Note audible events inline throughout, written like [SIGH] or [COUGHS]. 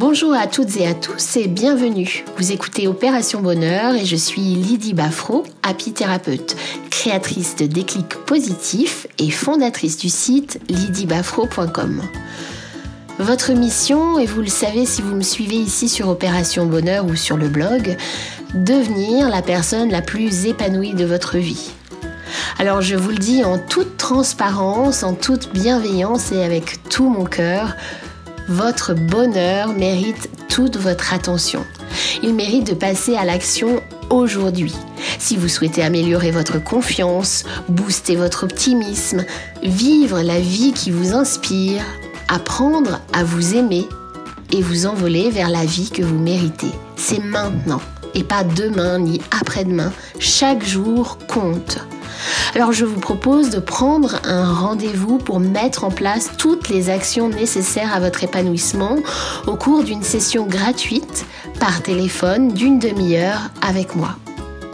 Bonjour à toutes et à tous et bienvenue. Vous écoutez Opération Bonheur et je suis Lydie Baffro, apithérapeute, créatrice de déclics positifs et fondatrice du site lydiebafro.com. Votre mission, et vous le savez si vous me suivez ici sur Opération Bonheur ou sur le blog, devenir la personne la plus épanouie de votre vie. Alors je vous le dis en toute transparence, en toute bienveillance et avec tout mon cœur, votre bonheur mérite toute votre attention. Il mérite de passer à l'action aujourd'hui. Si vous souhaitez améliorer votre confiance, booster votre optimisme, vivre la vie qui vous inspire, apprendre à vous aimer et vous envoler vers la vie que vous méritez. C'est maintenant et pas demain ni après-demain. Chaque jour compte. Alors je vous propose de prendre un rendez-vous pour mettre en place toutes les actions nécessaires à votre épanouissement au cours d'une session gratuite par téléphone d'une demi-heure avec moi.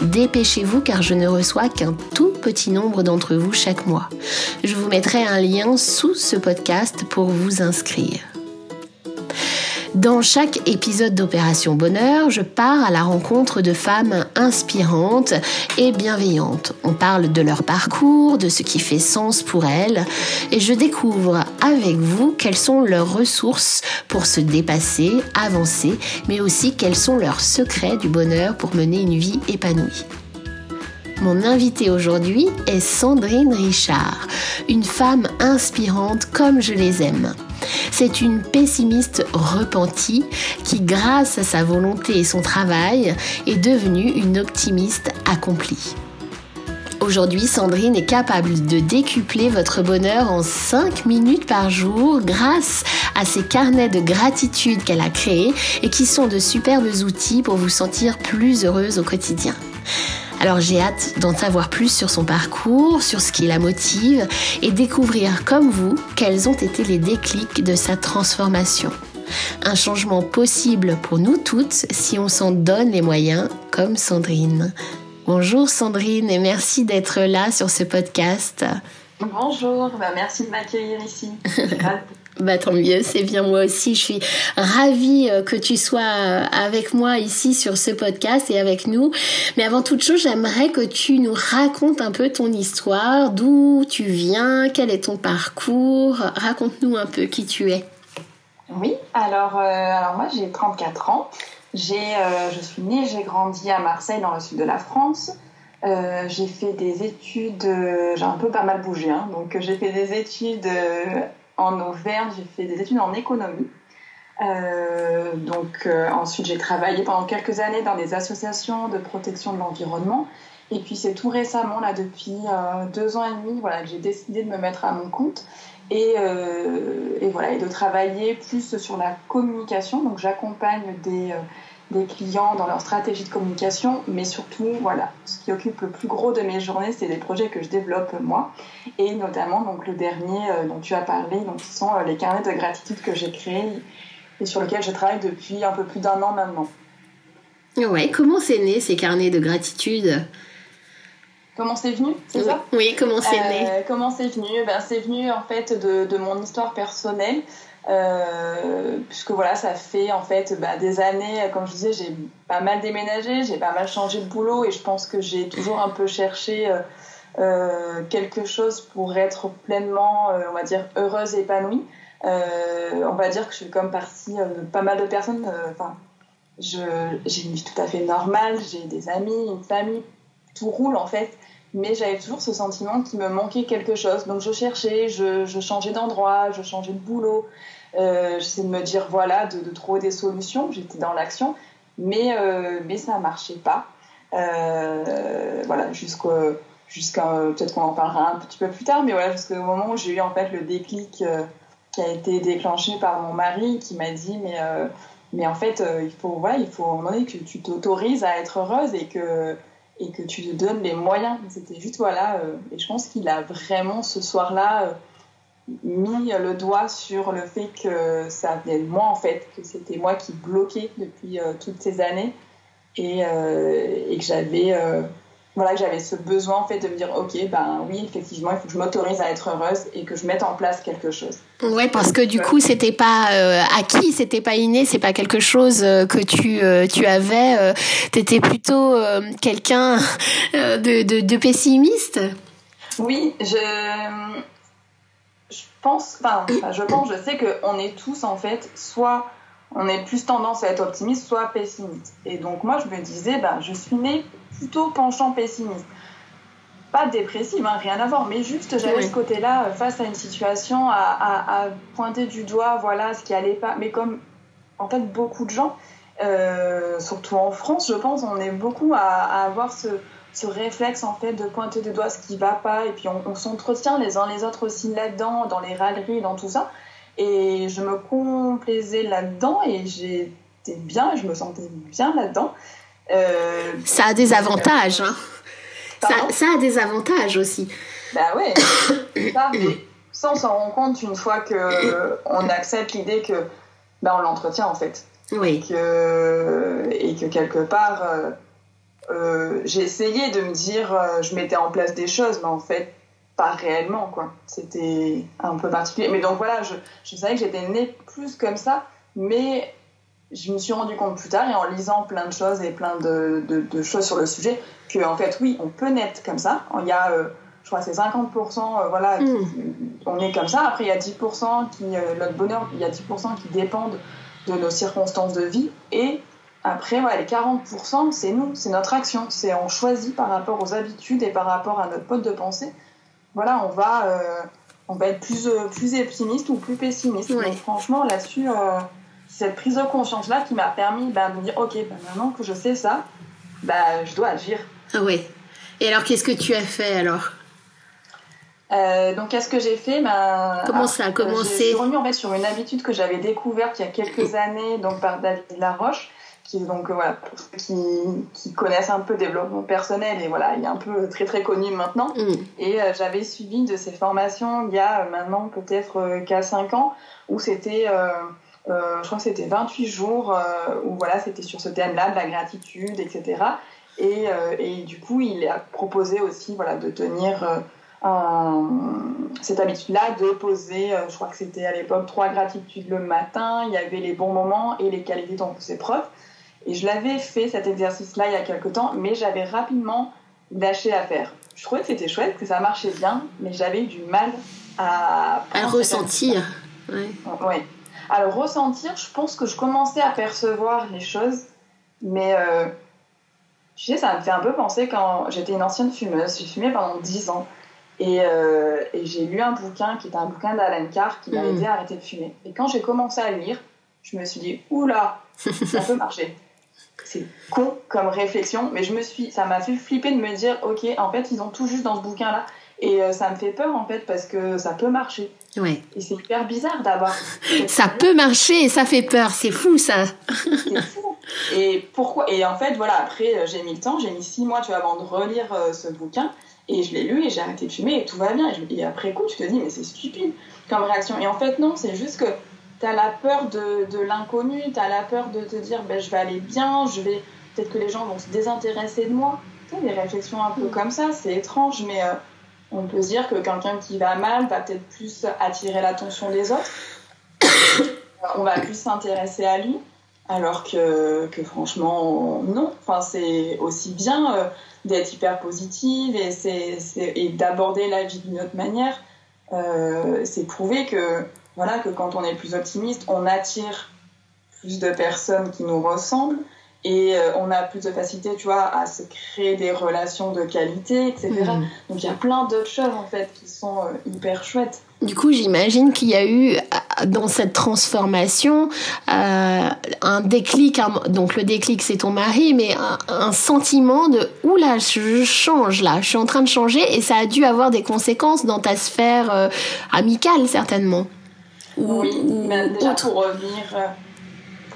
Dépêchez-vous car je ne reçois qu'un tout petit nombre d'entre vous chaque mois. Je vous mettrai un lien sous ce podcast pour vous inscrire. Dans chaque épisode d'Opération Bonheur, je pars à la rencontre de femmes inspirantes et bienveillantes. On parle de leur parcours, de ce qui fait sens pour elles, et je découvre avec vous quelles sont leurs ressources pour se dépasser, avancer, mais aussi quels sont leurs secrets du bonheur pour mener une vie épanouie. Mon invitée aujourd'hui est Sandrine Richard, une femme inspirante comme je les aime. C'est une pessimiste repentie qui, grâce à sa volonté et son travail, est devenue une optimiste accomplie. Aujourd'hui, Sandrine est capable de décupler votre bonheur en 5 minutes par jour grâce à ses carnets de gratitude qu'elle a créés et qui sont de superbes outils pour vous sentir plus heureuse au quotidien. Alors j'ai hâte d'en savoir plus sur son parcours, sur ce qui la motive et découvrir comme vous quels ont été les déclics de sa transformation. Un changement possible pour nous toutes si on s'en donne les moyens comme Sandrine. Bonjour Sandrine et merci d'être là sur ce podcast. Bonjour, bah, merci de m'accueillir ici. [LAUGHS] Bah, tant mieux, c'est bien moi aussi. Je suis ravie euh, que tu sois euh, avec moi ici sur ce podcast et avec nous. Mais avant toute chose, j'aimerais que tu nous racontes un peu ton histoire, d'où tu viens, quel est ton parcours. Raconte-nous un peu qui tu es. Oui, alors, euh, alors moi j'ai 34 ans. J'ai, je suis née, j'ai grandi à Marseille dans le sud de la France. j'ai fait des études, j'ai un peu pas mal bougé, hein, donc j'ai fait des études en Auvergne, j'ai fait des études en économie. Euh, donc euh, ensuite j'ai travaillé pendant quelques années dans des associations de protection de l'environnement. Et puis c'est tout récemment là depuis euh, deux ans et demi voilà que j'ai décidé de me mettre à mon compte. Et, et, voilà et de travailler plus sur la communication. Donc j'accompagne des des clients dans leur stratégie de communication, mais surtout, voilà, ce qui occupe le plus gros de mes journées, c'est des projets que je développe moi, et notamment donc le dernier euh, dont tu as parlé, donc qui sont euh, les carnets de gratitude que j'ai créés et sur lesquels je travaille depuis un peu plus d'un an maintenant. Ouais, comment c'est né ces carnets de gratitude? Comment c'est venu, c'est ça? Oui, comment c'est né? Euh, Comment c'est venu? Ben, C'est venu en fait de, de mon histoire personnelle. Euh, puisque voilà, ça fait en fait bah, des années, comme je disais, j'ai pas mal déménagé, j'ai pas mal changé de boulot et je pense que j'ai toujours un peu cherché euh, euh quelque chose pour être pleinement, on va dire, heureuse et épanouie. on va dire que je suis comme partie de pas mal de personnes. Enfin, j'ai une vie tout à fait normale, j'ai des amis, une famille, tout roule en fait mais j'avais toujours ce sentiment qu'il me manquait quelque chose. Donc je cherchais, je changeais d'endroit, je changeais de boulot, euh, J'essaie de me dire, voilà, de, trouver des solutions. J'étais dans l'action, mais, euh, mais ça ne marchait pas. Euh, voilà, jusqu'à peut-être qu'on en parlera un petit peu plus tard, mais voilà, jusqu'au moment où j'ai eu en fait le déclic qui a été déclenché par mon mari qui m'a dit, mais, mais en fait, il faut, voilà, il faut à donné que tu t'autorises à être heureuse et que, et que tu te donnes les moyens. C'était juste, voilà, et je pense qu'il a vraiment ce soir-là mis le doigt sur le fait que ça venait de moi en fait, que c'était moi qui bloquais depuis euh, toutes ces années et, euh, et que j'avais euh, voilà, que j'avais ce besoin en fait de me dire ok ben oui effectivement il faut que je m'autorise à être heureuse et que je mette en place quelque chose. Ouais parce que du coup c'était pas acquis, c'était pas inné, c'est pas quelque chose que tu tu avais, tu étais plutôt quelqu'un de, de, de, pessimiste? Oui, je pense, enfin je pense, je sais que on est tous en fait soit on est plus tendance à être optimiste, soit pessimiste. Et donc moi, je me disais, ben, je suis née plutôt penchant pessimiste. Pas dépressive, hein, rien à voir, mais juste j'avais ce côté-là euh, face à une situation à, pointer du doigt, voilà, ce qui allait pas. Mais comme en fait beaucoup de gens, euh, surtout en France, je pense, on est beaucoup à, avoir ce, réflexe en fait de pointer du doigt ce qui va pas, et puis on, s'entretient les uns les autres aussi là-dedans, dans les râleries, dans tout ça. Et je me complaisais là-dedans et j'étais bien, je me sentais bien là-dedans. Euh, ça a des avantages. Hein. Ça, ça, a des avantages aussi. Bah ouais, ça, mais ça on s'en rend compte une fois qu'on accepte l'idée que bah, on l'entretient en fait. Oui. Et que, et que quelque part, euh, euh, j'ai essayé de me dire, je mettais en place des choses, mais en fait, pas réellement quoi. C'était un peu particulier. Mais donc voilà, je, je savais que j'étais née plus comme ça, mais je me suis rendu compte plus tard et en lisant plein de choses et plein de, de, choses sur le sujet que en fait oui on peut naître comme ça il y a euh, je crois c'est 50% euh, voilà hmm. on est comme ça après il y a 10% qui euh, notre bonheur il y a 10% qui dépendent de nos circonstances de vie et après voilà, les 40% c'est nous c'est notre action. C'est on choisit par rapport aux habitudes et par rapport à notre mode de pensée. Voilà on va on va être plus plus optimiste ou plus pessimiste. Donc franchement là-dessus cette prise de conscience-là qui m'a permis ben, de me dire, ok, ben, maintenant que je sais ça, ben, je dois agir. Ah oui. Et alors, qu'est-ce que tu as fait alors? Euh, donc, qu'est-ce que j'ai fait? Ben, Comment ça a commencé? Je suis revenue en fait sur une habitude que j'avais découverte il y a quelques années donc par David Laroche, qui donc voilà pour ceux qui, qui, connaissent un peu développement personnel et voilà il est un peu très très connu maintenant. Mm. Et euh, j'avais suivi de ses formations il y a euh, maintenant peut-être qu'à 5 ans où c'était euh, je crois que c'était 28 jours euh, où voilà, c'était sur ce thème-là, de la gratitude, etc. Et, euh, et, du coup, il a proposé aussi voilà, de tenir cette habitude-là de poser, je crois que c'était à l'époque trois gratitudes le matin, il y avait les bons moments et les qualités dont ses preuves. Et je l'avais fait cet exercice-là il y a quelques temps, mais j'avais rapidement lâché l'affaire. Je trouvais que c'était chouette, que ça marchait bien, mais j'avais du mal à... À ressentir. Ouais. ouais. Alors, ressentir, je pense que je commençais à percevoir les choses, mais euh, tu sais, ça me fait un peu penser quand j'étais une ancienne fumeuse. J'ai fumé pendant 10 ans. Euh, et, j'ai lu un bouquin qui était un bouquin d'Alan Carr qui m'a hmm. aidé à arrêter de fumer. Et quand j'ai commencé à lire, je me suis dit, oula, ça [LAUGHS] peut marcher. C'est con comme réflexion, mais je me suis, ça m'a fait flipper de me dire, ok, en fait, ils ont tout juste dans ce bouquin-là. Et euh, ça me fait peur en fait parce que ça peut marcher. Ouais. Et c'est hyper bizarre d'avoir. [LAUGHS] ça peut marcher et ça fait peur, c'est fou ça. c'est fou. Et pourquoi Et en fait, voilà, après euh, j'ai mis le temps, j'ai mis six mois tu vois, avant de relire euh, ce bouquin et je l'ai lu et j'ai arrêté de fumer et tout va bien. Et, après coup, tu te dis, mais c'est stupide comme réaction. Et en fait, non, c'est juste que tu as la peur de, de l'inconnu, tu as la peur de te dire, ben, je vais aller bien, je vais. Peut-être que les gens vont se désintéresser de moi. Tu sais, des réflexions un peu mm. comme ça, c'est étrange, mais on peut se dire que quelqu'un qui va mal va peut-être plus attirer l'attention des autres. [COUGHS] on va plus s'intéresser à lui, alors que, que franchement, non. Enfin, c'est aussi bien euh, d'être hyper positive et, c'est, et d'aborder la vie d'une autre manière. Euh, c'est prouvé que, voilà, que quand on est plus optimiste, on attire plus de personnes qui nous ressemblent et euh, on a plus de facilité, tu vois, à se créer des relations de qualité, etc. Mm. Donc il y a plein d'autres choses en fait qui sont euh, hyper chouettes. Du coup, j'imagine qu'il y a eu euh, dans cette transformation un déclic. donc le déclic, c'est ton mari, mais un, sentiment de oula, je change là, je suis en train de changer, et ça a dû avoir des conséquences dans ta sphère amicale certainement. Oui, mais déjà pour revenir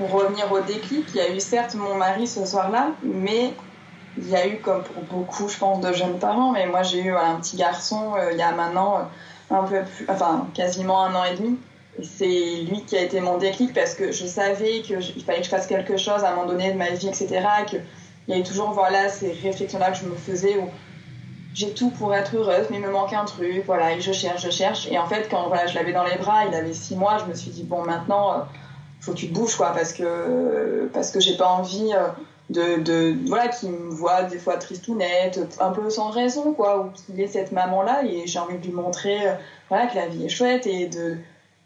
pour revenir au déclic, il y a eu certes mon mari ce soir-là, mais il y a eu, comme pour beaucoup, je pense, de jeunes parents, mais moi j'ai eu un petit garçon euh, il y a maintenant euh, un peu plus, enfin quasiment un an et demi. Et c'est lui qui a été mon déclic parce que je savais qu'il fallait que je fasse quelque chose à un moment donné de ma vie, etc. Qu'il il y avait toujours voilà, ces réflexions-là que je me faisais où j'ai tout pour être heureuse, mais il me manque un truc, voilà, et je cherche, je cherche. Et en fait, quand voilà, je l'avais dans les bras, il avait six mois, je me suis dit, bon, maintenant, euh, faut que tu te bouges, quoi, parce que, parce que j'ai pas envie euh, de, de voilà, qu'il me voit des fois triste ou nette, un peu sans raison, quoi, ou qu'il ait cette maman-là, et j'ai envie de lui montrer, euh, voilà, que la vie est chouette, et de,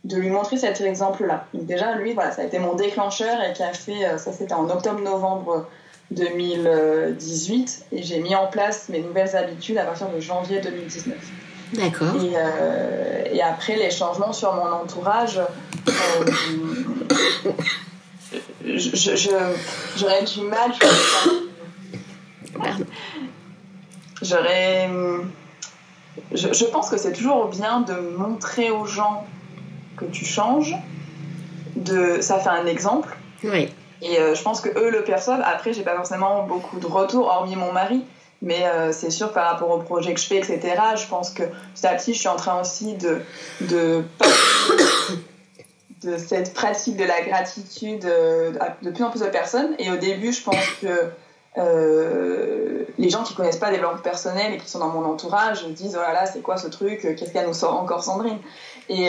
de lui montrer cet exemple-là. Déjà, lui, voilà, ça a été mon déclencheur, et qui a fait, ça c'était en octobre-novembre 2018 et j'ai mis en place mes nouvelles habitudes à partir de janvier 2019. D'accord. Et, euh, et, après, les changements sur mon entourage, euh, [COUGHS] j'aurais du mal. J'aurais. Je, je pense que c'est toujours bien de montrer aux gens que tu changes. De, ça fait un exemple. Oui. Et euh, je pense que eux le perçoivent. Après, j'ai pas forcément beaucoup de retours, hormis mon mari. Mais euh, c'est sûr, par rapport au projet que je fais, etc., je pense que petit à petit, je suis en train aussi de, de, [COUGHS] de cette pratique de la gratitude euh, de plus en plus de personnes. Et au début, je pense que les gens qui connaissent pas développement personnel et qui sont dans mon entourage disent oh là là c'est quoi ce truc? Qu'est-ce qu'elle nous sort encore Sandrine? Et,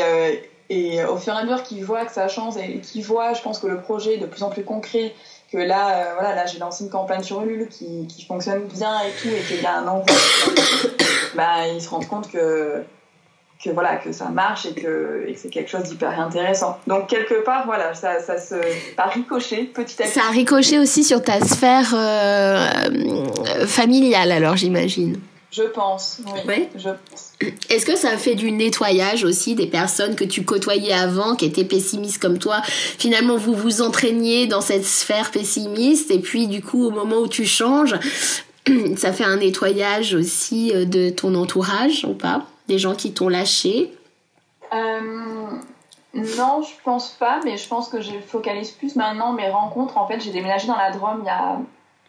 et au fur et à mesure qu'ils voient que ça change et qu'ils voient, je pense que le projet est de plus en plus concret, que là, euh, voilà, là j'ai lancé une campagne sur Ulule qui, fonctionne bien et tout, et qu'il y a un envoi, [COUGHS] bah, ils se rendent compte que, que, voilà, que ça marche et que, c'est quelque chose d'hyper intéressant. Donc quelque part, voilà, ça, ça se petit à petit. Ça a ricoché aussi sur ta sphère euh, familiale, alors j'imagine. Je pense, oui. Je Est-ce que ça a fait du nettoyage aussi des personnes que tu côtoyais avant, qui étaient pessimistes comme toi? Finalement, vous vous entraîniez dans cette sphère pessimiste, et puis du coup, au moment où tu changes, [CLEARS THROAT] ça fait un nettoyage aussi euh, de ton entourage ou pas? Des gens qui t'ont lâché? Euh, Non, je pense pas, mais je pense que je focalise plus maintenant mes rencontres. En fait, j'ai déménagé dans la Drôme il y a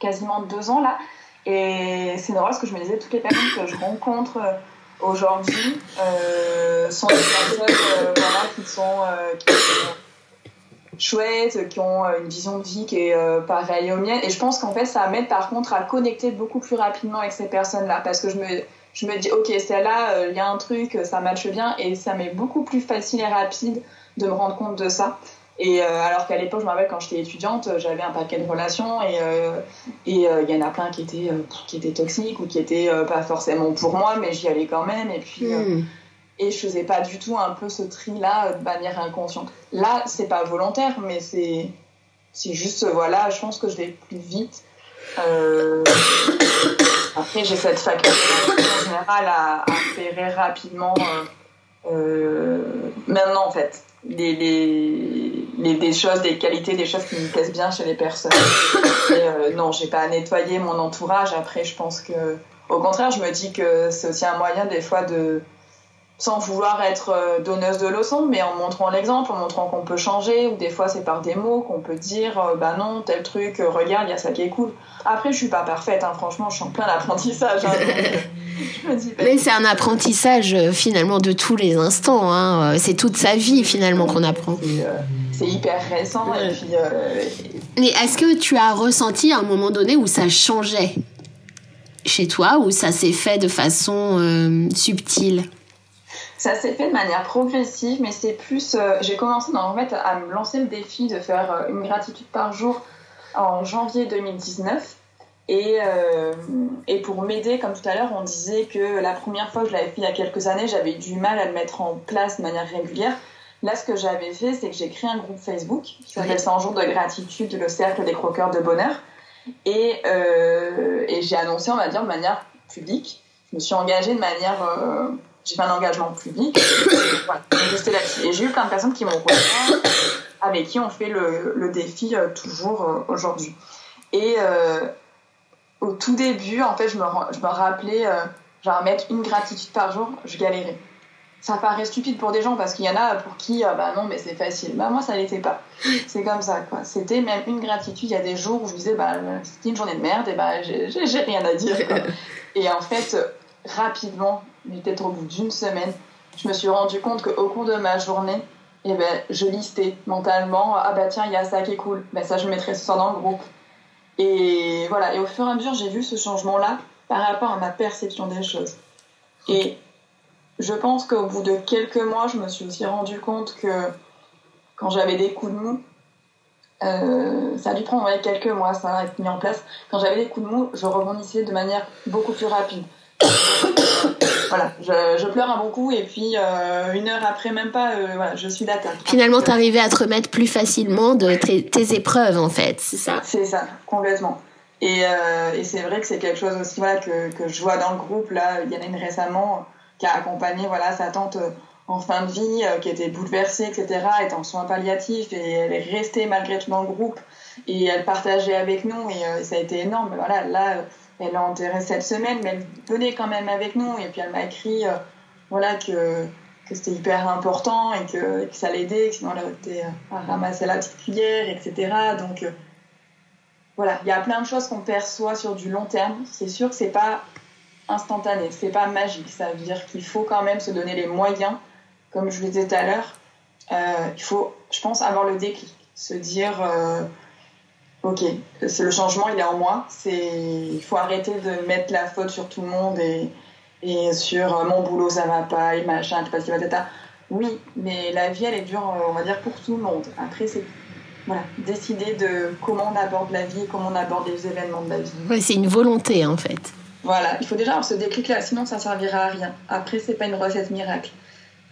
quasiment deux ans là. Et c'est drôle parce que je me disais, toutes les personnes que je rencontre euh, aujourd'hui euh, sont des personnes euh, qui, sont, chouettes, qui ont une vision de vie qui est pareille aux miennes. Et je pense qu'en fait, ça m'aide par contre à connecter beaucoup plus rapidement avec ces personnes-là parce que je me, je me dis, ok, celle-là, il y a un truc, ça matche bien et ça m'est beaucoup plus facile et rapide de me rendre compte de ça. Et euh, alors qu'à l'époque, je me rappelle quand j'étais étudiante, j'avais un paquet de relations et euh, et euh, il y en a plein qui étaient qui étaient toxiques ou qui étaient pas forcément pour moi, mais j'y allais quand même. Et puis hmm. et je faisais pas du tout un peu ce tri là de manière inconsciente. Là, c'est pas volontaire, mais c'est c'est juste voilà, je pense que je vais plus vite. [COUGHS] Après, j'ai cette faculté en général à, à rapidement. Maintenant, en fait des choses, des qualités, des choses qui me plaisent bien chez les personnes. Euh, non, j'ai pas à nettoyer mon entourage. Après, je pense que, au contraire, je me dis que c'est aussi un moyen des fois de, sans vouloir être euh, donneuse de leçons, mais en montrant l'exemple, en montrant qu'on peut changer, ou des fois c'est par des mots qu'on peut dire, euh, bah non, tel truc, euh, regarde, il y a ça qui est cool. Après, je suis pas parfaite, hein, franchement, je suis en plein apprentissage. Hein, mais c'est un apprentissage finalement de tous les instants, hein. c'est toute sa vie finalement qu'on apprend. C'est hyper récent. Et puis, Mais est-ce que tu as ressenti à un moment donné où ça changeait chez toi, ou ça s'est fait de façon subtile? Ça s'est fait de manière progressive, mais c'est plus. Euh, j'ai commencé en fait, à me lancer le défi de faire euh, une gratitude par jour en janvier 2019. Et, euh, et pour m'aider, comme tout à l'heure, on disait que la première fois que je l'avais fait il y a quelques années, j'avais du mal à le mettre en place de manière régulière. Là, ce que j'avais fait, c'est que j'ai créé un groupe Facebook qui s'appelle 100 jours de gratitude, le cercle des croqueurs de bonheur. Et, et j'ai annoncé, on va dire, de manière publique. Je me suis engagée de manière j'ai fait un engagement public. [COUGHS] voilà, Et j'ai eu plein de personnes qui m'ont rejoint, [COUGHS] avec qui on fait le, le défi euh, toujours euh, aujourd'hui. Et euh, au tout début, en fait, je me, je me rappelais, genre mettre une gratitude par jour, je galérais. Ça paraît stupide pour des gens parce qu'il y en a pour qui, bah non, mais c'est facile. Bah moi, ça l'était pas. C'est comme ça, quoi. C'était même une gratitude. Il y a des jours où je disais, bah c'était une journée de merde, et bah j'ai rien à dire. [LAUGHS] Et en fait, rapidement, mais peut-être au bout d'une semaine, je me suis rendu compte qu'au cours de ma journée, eh ben, je listais mentalement ah bah tiens, il y a ça qui est cool, ben, ça je mettrai ça dans le groupe. Et voilà, et au fur et à mesure, j'ai vu ce changement-là par rapport à ma perception des choses. Et je pense qu'au bout de quelques mois, je me suis aussi rendu compte que quand j'avais des coups de mou, euh, ça a dû prendre quelques mois, ça a été mis en place. Quand j'avais des coups de mou, je rebondissais de manière beaucoup plus rapide. [COUGHS] voilà, je, pleure un bon coup et puis euh, une heure après, même pas, euh, voilà, je suis d'accord. Finalement, tu arrivais à te remettre plus facilement de tes, épreuves, en fait, c'est ça? C'est ça, complètement. Et, et c'est vrai que c'est quelque chose aussi voilà, que, que, je vois dans le groupe. Là, il y en a une récemment qui a accompagné voilà, sa tante en fin de vie, euh, qui était bouleversée, etc., est en soins palliatifs et elle est restée malgré tout dans le groupe et elle partageait avec nous et euh, ça a été énorme. Voilà, là, elle est enterrée cette semaine, mais elle venait quand même avec nous et puis elle m'a écrit euh, voilà, que, que c'était hyper important et que, ça l'aidait, que sinon elle aurait été à ramasser la petite cuillère, etc. Donc voilà, il y a plein de choses qu'on perçoit sur du long terme. C'est sûr que c'est pas instantané, c'est pas magique. Ça veut dire qu'il faut quand même se donner les moyens comme je le disais tout à l'heure, euh, il faut, je pense, avoir le déclic, se dire, euh, ok, c'est le changement, il est en moi. C'est, il faut arrêter de mettre la faute sur tout le monde et, et sur euh, mon boulot, ça va pas, et machin, tout pas tata. Oui, mais la vie, elle est dure, on va dire, pour tout le monde. Après, c'est voilà, décider de comment on aborde la vie, comment on aborde les événements de la vie. Oui, c'est une volonté en fait. Voilà, il faut déjà avoir ce déclic-là, sinon ça servira à rien. Après, c'est pas une recette miracle.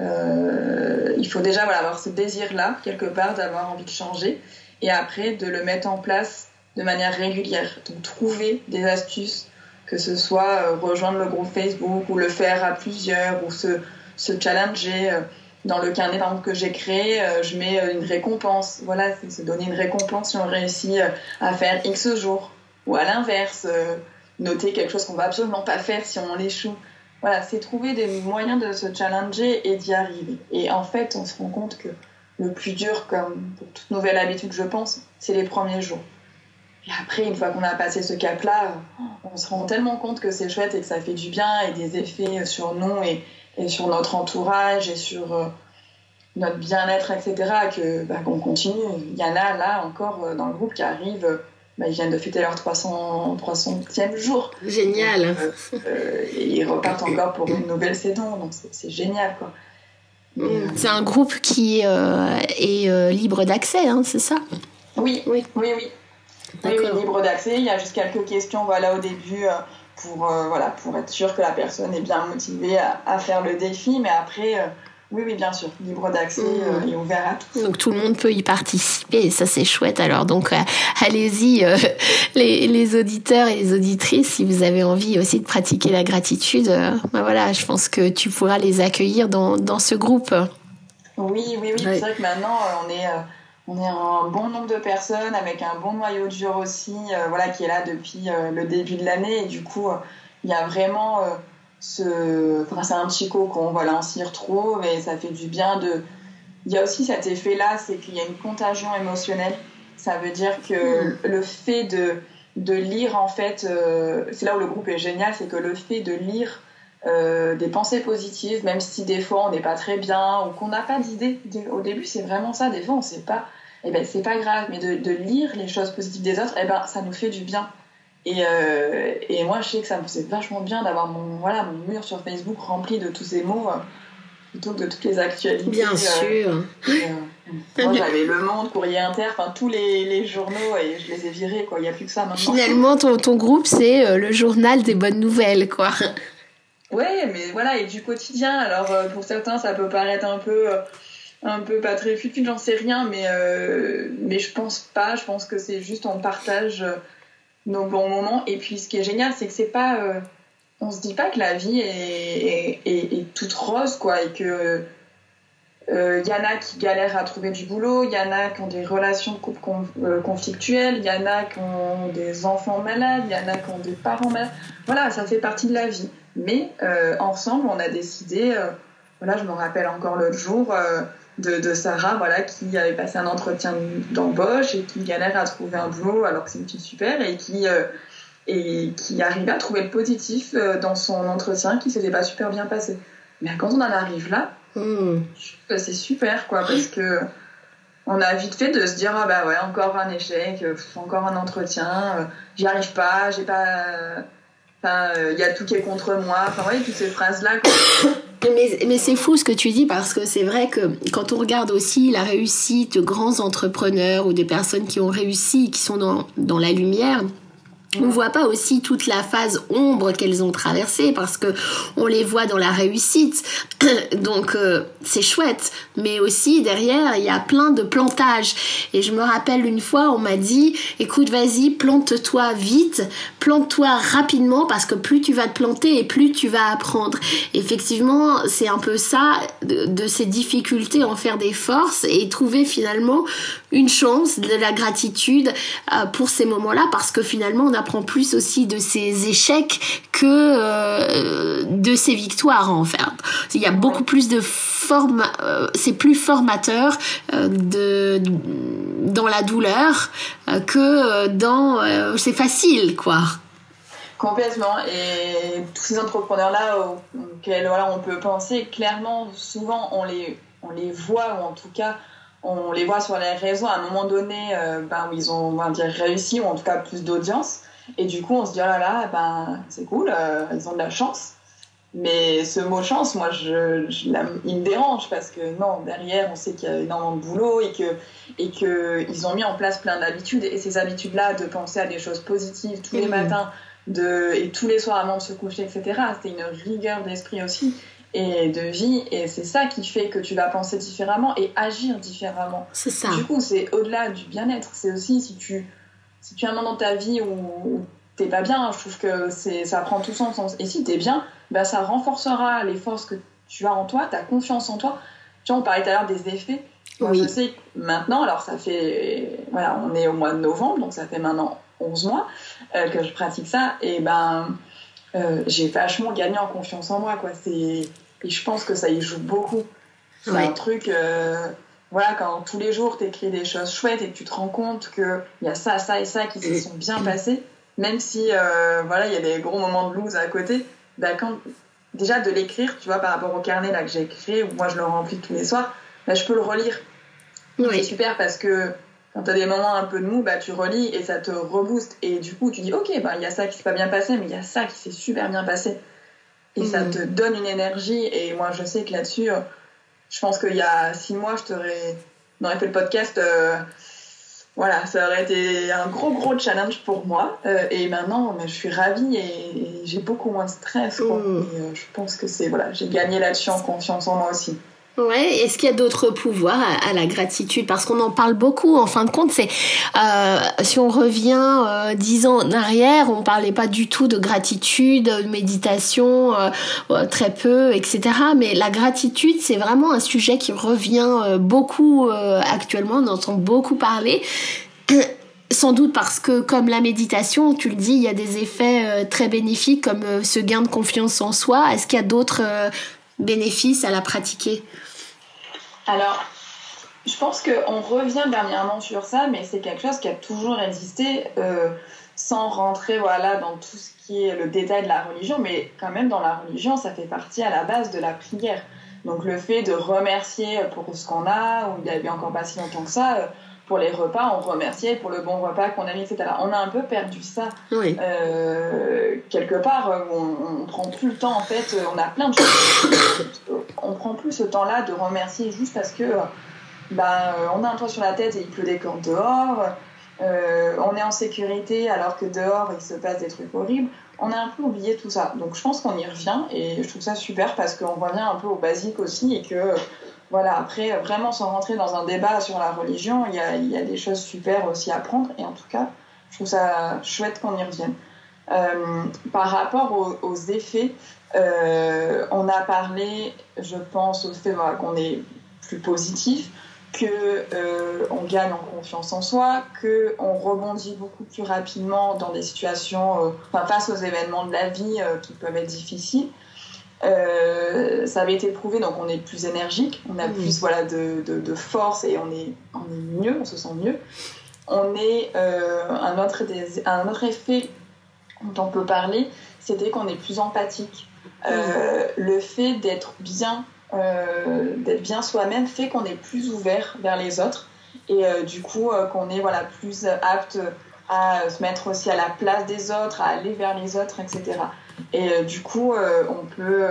Euh, il faut déjà voilà, avoir ce désir-là, quelque part, d'avoir envie de changer, et après de le mettre en place de manière régulière. Donc trouver des astuces, que ce soit euh, rejoindre le groupe Facebook ou le faire à plusieurs ou se, challenger. Euh, dans le carnet par exemple, que j'ai créé, je mets une récompense. Voilà, c'est se donner une récompense si on réussit à faire X jours. Ou à l'inverse, noter quelque chose qu'on va absolument pas faire si on l'échoue voilà, c'est trouver des moyens de se challenger et d'y arriver. Et en fait, on se rend compte que le plus dur, comme pour toute nouvelle habitude, je pense, c'est les premiers jours. Et après, une fois qu'on a passé ce cap-là, on se rend tellement compte que c'est chouette et que ça fait du bien et des effets sur nous et, sur notre entourage et sur euh, notre bien-être, etc., que bah, qu'on continue. Il y en a là encore euh, dans le groupe qui arrivent bah, ils viennent de fêter leur 300, 300e jour. Génial. Euh, euh, et ils repartent encore pour une nouvelle saison, donc c'est génial. quoi. Mm. C'est un groupe qui euh, est libre d'accès, hein, c'est ça? Oui. oui, oui, oui. Oui, libre d'accès. Il y a juste quelques questions voilà, au début pour, voilà, pour être sûr que la personne est bien motivée à, à faire le défi, mais après oui, oui, bien sûr, libre d'accès mmh. euh, et ouvert à tous. Donc tout le monde peut y participer et ça c'est chouette. Alors donc euh, allez-y euh, [LAUGHS] les, auditeurs et les auditrices si vous avez envie aussi de pratiquer la gratitude. Ben voilà, je pense que tu pourras les accueillir dans, dans ce groupe. Oui, oui, oui. C'est vrai que maintenant on est on est un bon nombre de personnes avec un bon noyau dur aussi, voilà, qui est là depuis le début de l'année et du coup il y a vraiment Enfin, c'est un petit cocon, voilà, on s'y retrouve et ça fait du bien de. Il y a aussi cet effet-là, c'est qu'il y a une contagion émotionnelle. Ça veut dire que mm. le fait de, de lire, en fait, euh, c'est là où le groupe est génial, c'est que le fait de lire euh, des pensées positives, même si des fois on n'est pas très bien ou qu'on n'a pas d'idée, au début c'est vraiment ça, des fois on ne sait pas, et eh ben c'est pas grave, mais de, de, lire les choses positives des autres, et eh ben ça nous fait du bien. Et, euh, et, moi, je sais que ça me faisait vachement bien d'avoir mon, voilà, mon mur sur Facebook rempli de tous ces mots euh, plutôt que de toutes les actualités. Bien euh, sûr. moi, j'avais Le Monde, Courrier Inter, enfin tous les, les, journaux et je les ai virés, quoi. Il n'y a plus que ça maintenant. Finalement, ton, ton groupe, c'est le journal des bonnes nouvelles, quoi. Ouais, mais voilà, et du quotidien. Alors, pour certains, ça peut paraître un peu un peu pas très futile, j'en sais rien, mais, mais je pense pas. Je pense que c'est juste on partage nos bons moments. Et puis ce qui est génial, c'est que c'est pas. Euh, on se dit pas que la vie est, est, toute rose, quoi, et que. Il euh, y en a qui galèrent à trouver du boulot, il y en a qui ont des relations euh, conflictuelles, il y en a qui ont des enfants malades, il y en a qui ont des parents malades. Voilà, ça fait partie de la vie. Mais ensemble, on a décidé, voilà, je me rappelle encore l'autre jour, de, Sarah, voilà, qui avait passé un entretien d'embauche et qui galère à trouver un boulot alors que c'est une fille super et qui, euh, et qui arrivait à trouver le positif euh, dans son entretien qui s'était pas super bien passé. Mais quand on en arrive là, hmm. c'est super, quoi, parce que on a vite fait de se dire ah bah ouais encore un échec, encore un entretien, j'y arrive pas, j'ai pas, enfin il y a tout qui est contre moi, enfin voyez toutes ces phrases là. Mais, c'est fou ce que tu dis parce que c'est vrai que quand on regarde aussi la réussite de grands entrepreneurs ou des personnes qui ont réussi, qui sont dans, dans la lumière, on voit pas aussi toute la phase ombre qu'elles ont traversée parce que on les voit dans la réussite. [CLEARS THROAT] Donc euh, c'est chouette, mais aussi derrière il y a plein de plantages. Et je me rappelle une fois on m'a dit écoute vas-y plante-toi vite, plante-toi rapidement parce que plus tu vas te planter et plus tu vas apprendre. Effectivement c'est un peu ça de, ces difficultés en faire des forces et trouver finalement une chance, de la gratitude euh, pour ces moments-là parce que finalement on apprend plus aussi de ses échecs que euh, de ses victoires en fait. Il y a beaucoup plus de forme, euh, c'est plus formateur de dans la douleur que dans c'est facile quoi. Complètement. Et tous ces entrepreneurs-là auxquels voilà, on peut penser, clairement, souvent on les, on les voit, ou en tout cas, on les voit sur les réseaux à un moment donné euh, ben, où ils ont on va dire, réussi ou en tout cas plus d'audience. Et du coup, on se dit, oh là là, ben, c'est cool, euh, ils ont de la chance. Mais ce mot chance, moi, je, il me dérange parce que non, derrière, on sait qu'il y a énormément de boulot et que et que ils ont mis en place plein d'habitudes. Et ces habitudes-là, de penser à des choses positives tous les mmh. matins de, et tous les soirs avant de se coucher, etc., c'était une rigueur d'esprit aussi et de vie. Et c'est ça qui fait que tu vas penser différemment et agir différemment. C'est ça. Du coup, c'est au-delà du bien-être. C'est aussi si tu, si tu as un moment dans ta vie où, t'es pas bien, je trouve que ça prend tout son sens. Et si t'es bien, bah, ça renforcera les forces que tu as en toi, ta confiance en toi. Tu vois, on parlait tout à l'heure des effets. Moi, je sais que maintenant, alors ça fait, voilà, on est au mois de novembre, donc ça fait maintenant 11 mois euh, que je pratique ça, et ben, euh, j'ai vachement gagné en confiance en moi, quoi. Et je pense que ça y joue beaucoup. C'est un truc, euh, voilà, quand tous les jours tu écris des choses chouettes et que tu te rends compte qu'il y a ça, ça et ça qui se sont bien passés, même si euh, voilà, il y a des gros moments de lose à côté, bah, déjà de l'écrire, tu vois, par rapport au carnet là, que j'ai créé, où moi je le remplis tous les soirs, bah, je peux le relire. C'est super parce que quand tu as des moments un peu de mou, bah, tu relis et ça te rebooste. Et du coup, tu dis, ok, bah, il y a ça qui s'est pas bien passé, mais il y a ça qui s'est super bien passé et ça mm. te donne une énergie. Et moi, je sais que là-dessus, euh, je pense qu'il y a six mois, je t'aurais, fait le podcast. Euh, voilà, ça aurait été un gros gros challenge pour moi. Euh, et maintenant, je suis ravie et, j'ai beaucoup moins de stress. Mm. Et, je pense que c'est voilà, j'ai gagné là-dessus en confiance en moi aussi. Ouais, est-ce qu'il y a d'autres pouvoirs à, la gratitude? Parce qu'on en parle beaucoup. En fin de compte, c'est euh, si on revient euh, dix ans en arrière, on parlait pas du tout de gratitude, de méditation, euh, très peu, etc. Mais la gratitude, c'est vraiment un sujet qui revient beaucoup actuellement. On entend beaucoup parler. [COUGHS] Sans doute parce que, comme la méditation, tu le dis, il y a des effets très bénéfiques comme ce gain de confiance en soi. Est-ce qu'il y a d'autres bénéfices à la pratiquer? Alors, je pense qu'on revient dernièrement sur ça, mais c'est quelque chose qui a toujours existé, euh, sans rentrer voilà, dans tout ce qui est le détail de la religion, mais quand même dans la religion, ça fait partie à la base de la prière. Donc le fait de remercier pour ce qu'on a, ou il n'y avait encore pas si longtemps que ça, euh, pour les repas, on remerciait pour le bon repas qu'on a mis, etc. On a un peu perdu ça. Euh, quelque part, on, on, prend plus le temps, en fait, on a plein de choses. on prend plus ce temps-là de remercier juste parce que ben, on a un toit sur la tête et il pleut des cordes dehors. Euh, on est en sécurité alors que dehors il se passe des trucs horribles. On a un peu oublié tout ça. Donc je pense qu'on y revient et je trouve ça super parce qu'on revient un peu au basique aussi et que voilà, après, vraiment sans rentrer dans un débat sur la religion, il y a, des choses super aussi à prendre. Et en tout cas, je trouve ça chouette qu'on y revienne. Euh, par rapport aux, effets, euh, on a parlé, je pense, au fait qu'on est plus positif, qu'on euh, gagne en confiance en soi, qu'on rebondit beaucoup plus rapidement dans des situations, enfin, face aux événements de la vie qui peuvent être difficiles. Euh, ça avait été prouvé, donc on est plus énergique, on a plus voilà, de, de, force et on est, on est mieux, on se sent mieux. On est euh, un, autre un autre effet dont on peut parler, c'était qu'on est plus empathique. Euh, le fait d'être bien, d'être bien soi-même fait qu'on est plus ouvert vers les autres et du coup qu'on est voilà, plus apte à se mettre aussi à la place des autres, à aller vers les autres, etc. Et du coup, on peut.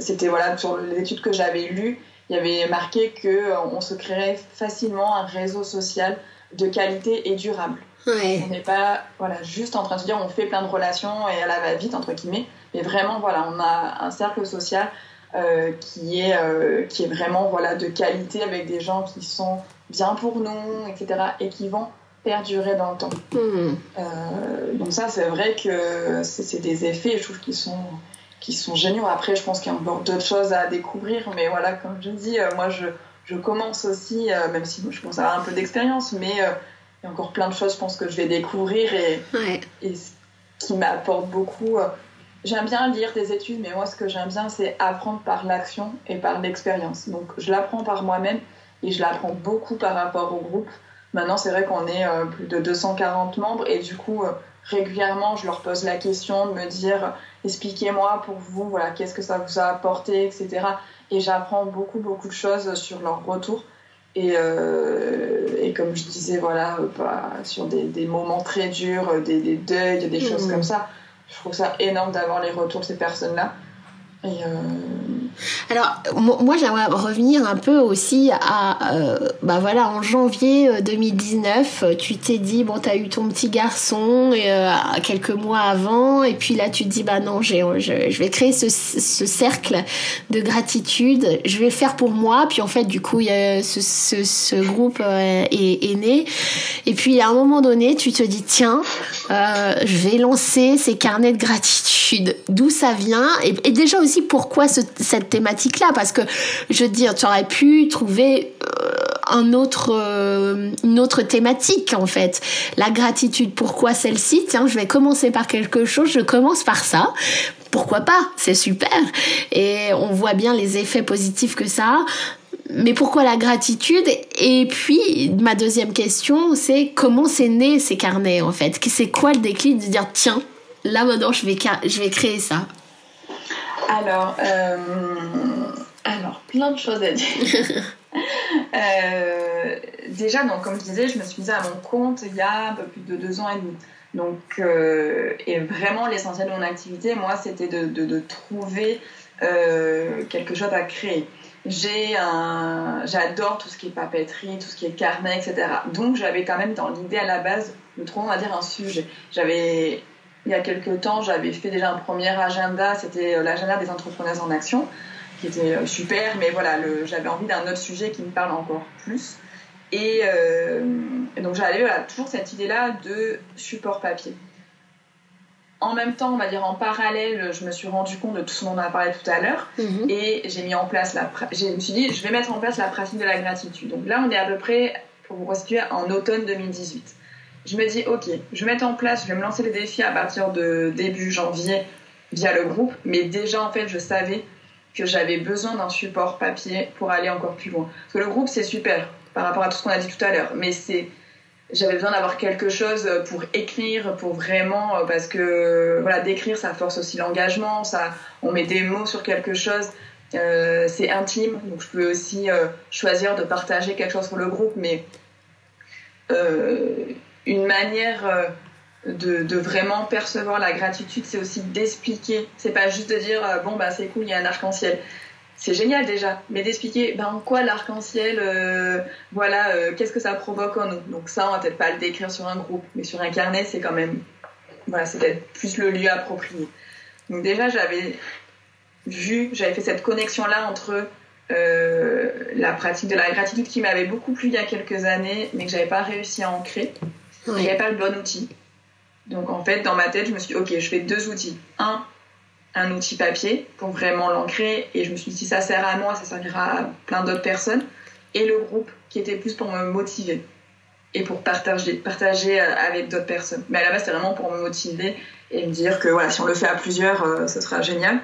C'était voilà, sur l'étude que j'avais lue, il y avait marqué qu'on se créerait facilement un réseau social de qualité et durable. On n'est pas voilà, juste en train de se dire on fait plein de relations et elle va vite, entre guillemets, mais vraiment, voilà, on a un cercle social euh, qui, est, euh, qui est vraiment voilà, de qualité avec des gens qui sont bien pour nous, etc. et qui vont perdurer dans le temps. Hmm. Euh, donc ça, c'est vrai que c'est des effets, je trouve, qui sont, qui sont géniaux. Après, je pense qu'il y a encore d'autres choses à découvrir, mais voilà, comme je dis, moi, je, je commence aussi, même si je commence à avoir un peu d'expérience, mais il y a encore plein de choses, je pense, que je vais découvrir et, et qui m'apportent beaucoup. J'aime bien lire des études, mais moi, ce que j'aime bien, c'est apprendre par l'action et par l'expérience. Donc, je l'apprends par moi-même et je l'apprends beaucoup par rapport au groupe. Maintenant, c'est vrai qu'on est euh, plus de 240 membres et du coup, euh, régulièrement, je leur pose la question de me dire expliquez-moi pour vous, voilà, qu'est-ce que ça vous a apporté, etc. Et j'apprends beaucoup, beaucoup de choses sur leur retour. Et, euh, et, comme je disais, voilà, bah, sur des, des, moments très durs, des, des deuils, des choses mmh. comme ça, je trouve ça énorme d'avoir les retours de ces personnes-là. Et euh, alors, moi, j'aimerais revenir un peu aussi à, euh, bah voilà, en janvier 2019, euh, tu t'es dit, bon, t'as eu ton petit garçon euh, quelques mois avant, et puis là, tu te dis, bah non, je, je, vais créer ce, ce, cercle de gratitude, je vais faire pour moi, puis en fait, du coup, y a ce, ce, groupe est, est, né, et puis à un moment donné, tu te dis, tiens, je vais lancer ces carnets de gratitude, d'où ça vient, et, et déjà aussi, pourquoi ce, thématique-là, parce que je veux dire, tu aurais pu trouver euh, un autre, euh, une autre thématique en fait. La gratitude, pourquoi celle-ci? Tiens, je vais commencer par quelque chose, je commence par ça. Pourquoi pas? C'est super. Et on voit bien les effets positifs que ça a. Mais pourquoi la gratitude? Et puis, ma deuxième question, c'est comment c'est né ces carnets en fait? C'est quoi le déclic de dire tiens, là maintenant je vais, je vais créer ça? Alors, euh, alors, plein de choses à dire. [LAUGHS] Euh, déjà, donc, comme je disais, je me suis mise à mon compte il y a un peu plus de deux ans et demi. Donc, euh, et vraiment, l'essentiel de mon activité, moi, c'était de, de, trouver quelque chose à créer. J'ai un, j'adore tout ce qui est papeterie, tout ce qui est carnet, etc. Donc, j'avais quand même dans l'idée à la base de trouver, on va dire, un sujet. J'avais il y a quelques temps, j'avais fait déjà un premier agenda, c'était euh, l'agenda des entrepreneurs en action, qui était euh, super, mais voilà, j'avais envie d'un autre sujet qui me parle encore plus. Et, euh, donc j'avais toujours cette idée-là de support papier. En même temps, on va dire en parallèle, je me suis rendu compte de tout ce dont on a parlé tout à l'heure mhm. et j'ai mis en place la. Je me suis dit, je vais mettre en place la pratique de la gratitude. Donc là, on est à peu près, pour vous restituer, en automne 2018 je me dis, ok, je vais mettre en place, je vais me lancer les défis à partir de début janvier via le groupe. Mais déjà, en fait, je savais que j'avais besoin d'un support papier pour aller encore plus loin. Parce que le groupe, c'est super par rapport à tout ce qu'on a dit tout à l'heure. Mais c'est j'avais besoin d'avoir quelque chose pour écrire, pour vraiment, parce que voilà, d'écrire, ça force aussi l'engagement, ça, on met des mots sur quelque chose, euh, c'est intime, donc je peux aussi euh, choisir de partager quelque chose pour le groupe, mais euh, une manière euh, de, vraiment percevoir la gratitude, c'est aussi d'expliquer. C'est pas juste de dire euh, bon bah c'est cool, il y a un arc-en-ciel. C'est génial déjà, mais d'expliquer ben, en quoi l'arc-en-ciel, euh, voilà, qu'est-ce que ça provoque en nous? Donc ça, on va peut-être pas le décrire sur un groupe, mais sur un carnet, c'est quand même, voilà, c'est peut-être plus le lieu approprié. Donc déjà, j'avais vu, j'avais fait cette connexion-là entre la pratique de la gratitude qui m'avait beaucoup plu il y a quelques années, mais que j'avais pas réussi à ancrer. Il n'y avait pas le bon outil. Donc en fait, dans ma tête, je me suis dit, ok, je fais deux outils. Un, un outil papier pour vraiment l'ancrer. Et je me suis dit, si ça sert à moi, ça servira à plein d'autres personnes. Et le groupe, qui était plus pour me motiver et pour partager, partager euh, avec d'autres personnes. Mais à la base, c'est vraiment pour me motiver et me dire que voilà, si on le fait à plusieurs, euh, ce sera génial.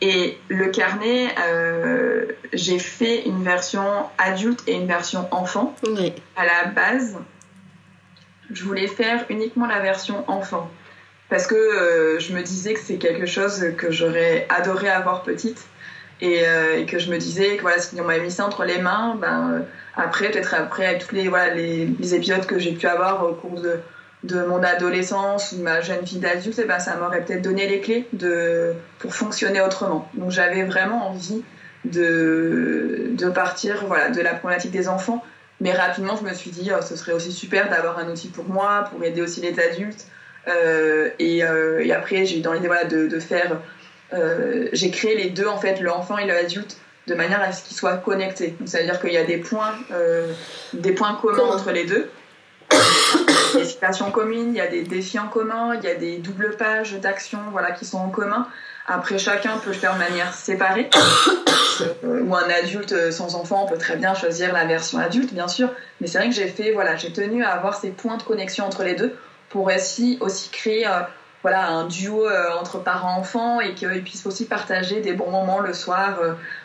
Et le carnet, euh, j'ai fait une version adulte et une version enfant. À la base, je voulais faire uniquement la version enfant. Parce que euh, je me disais que c'est quelque chose que j'aurais adoré avoir petite. et, que je me disais que voilà, si on m'avait mis ça entre les mains, ben, après, peut-être après, avec tous les, voilà, les, épisodes que j'ai pu avoir au cours de, de mon adolescence ou de ma jeune vie d'adulte, eh ben, ça m'aurait peut-être donné les clés de, pour fonctionner autrement. Donc j'avais vraiment envie de, de partir voilà, de la problématique des enfants. Mais rapidement, je me suis dit, oh, ce serait aussi super d'avoir un outil pour moi, pour aider aussi les adultes. Euh, et, euh, et, après, j'ai eu dans l'idée voilà, de, de, faire. Euh, j'ai créé les deux, en fait, l'enfant et l'adulte, de manière à ce qu'ils soient connectés. C'est-à-dire qu'il y a des points, des points communs entre les deux. Il y a des situations communes, il y a des défis en commun, il y a des doubles pages d'actions voilà, qui sont en commun. Après, chacun peut le faire de manière séparée. [COUGHS] Euh, ou un adulte sans enfant peut très bien choisir la version adulte, bien sûr. Mais c'est vrai que j'ai fait, voilà, j'ai tenu à avoir ces points de connexion entre les deux pour aussi, créer euh, voilà, un duo euh, entre parents-enfants et qu'ils puissent aussi partager des bons moments le soir,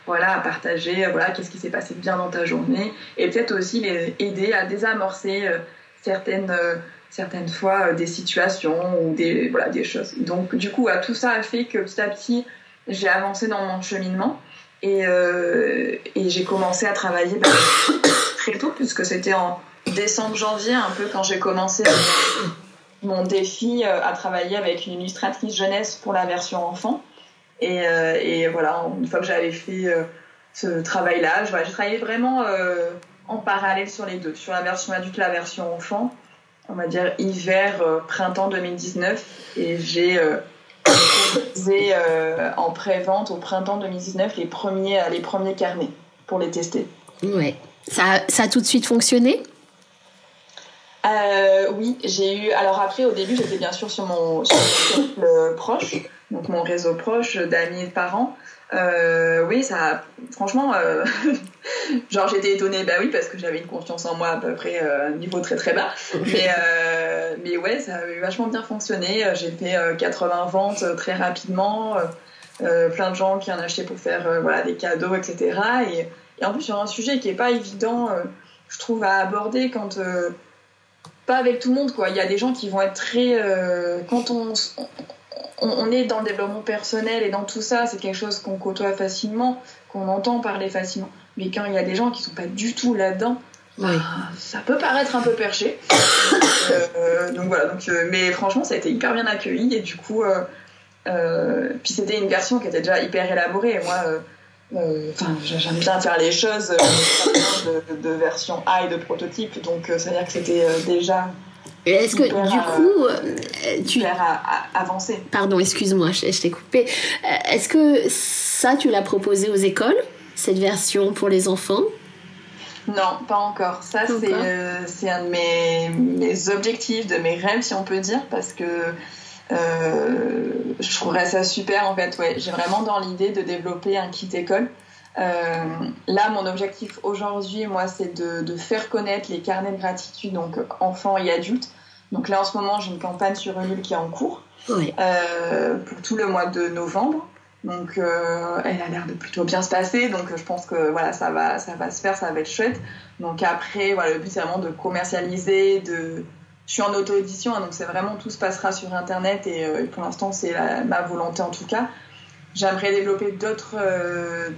voilà, à partager voilà, qu'est-ce qui s'est passé bien dans ta journée et peut-être aussi les aider à désamorcer certaines certaines fois euh, des situations ou des, voilà, des choses. Donc, du coup, tout ça a fait que petit à petit, j'ai avancé dans mon cheminement et, euh, et j'ai commencé à travailler bah, [COUGHS] très tôt, puisque c'était en décembre-janvier, un peu quand j'ai commencé mon, défi euh, à travailler avec une illustratrice jeunesse pour la version enfant. Et, et voilà, une fois que j'avais fait ce travail-là, j'ai travaillé vraiment en parallèle sur les deux, sur la version adulte, la version enfant on va dire hiver euh, printemps 2019 et j'ai euh, euh, en pré-vente au printemps 2019 les premiers les premiers carnets pour les tester. Ouais. Ça, ça a tout de suite fonctionné? Oui, j'ai eu. Alors après, au début, j'étais bien sûr sur mon, sur proche, donc mon réseau proche d'amis et de parents. Euh, oui, ça, franchement, euh, [LAUGHS] genre j'étais étonnée, bah oui, parce que j'avais une confiance en moi à peu près euh, niveau très très bas. Mais, mais ouais, ça avait vachement bien fonctionné. J'ai fait 80 ventes très rapidement, plein de gens qui en achetaient pour faire voilà, des cadeaux, etc. Et, et, en plus, sur un sujet qui est pas évident, je trouve, à aborder quand. pas avec tout le monde, quoi. Il y a des gens qui vont être très. quand on on, est dans le développement personnel et dans tout ça, c'est quelque chose qu'on côtoie facilement, qu'on entend parler facilement. Mais quand il y a des gens qui sont pas du tout là-dedans, bah, ça peut paraître un peu perché. [COUGHS] Euh, donc voilà. Donc, euh, mais franchement, ça a été hyper bien accueilli et du coup, euh, puis c'était une version qui était déjà hyper élaborée. Et moi, enfin, j'aime bien faire les choses de, de, version A et de prototype, donc ça veut dire que c'était déjà est-ce que du coup, euh, tu as avancé Pardon, excuse-moi, je, t'ai coupé. Euh, est-ce que ça, tu l'as proposé aux écoles, cette version pour les enfants? Non, pas encore. Ça, euh, c'est un de mes, objectifs, de mes rêves, si on peut dire, parce que je trouverais ça super. En fait, ouais, j'ai vraiment dans l'idée de développer un kit école. Là, mon objectif aujourd'hui, moi, c'est de, de, faire connaître les carnets de gratitude, donc enfants et adultes, donc là, en ce moment, j'ai une campagne sur Ulule qui est en cours euh, pour tout le mois de novembre. Donc, euh, elle a l'air de plutôt bien se passer. Donc, je pense que voilà, ça va, ça va se faire, ça va être chouette. Donc après, voilà, le but c'est vraiment de commercialiser, de je suis en auto-édition, hein, donc c'est vraiment tout se passera sur Internet et, euh, pour l'instant c'est ma volonté en tout cas. J'aimerais développer d'autres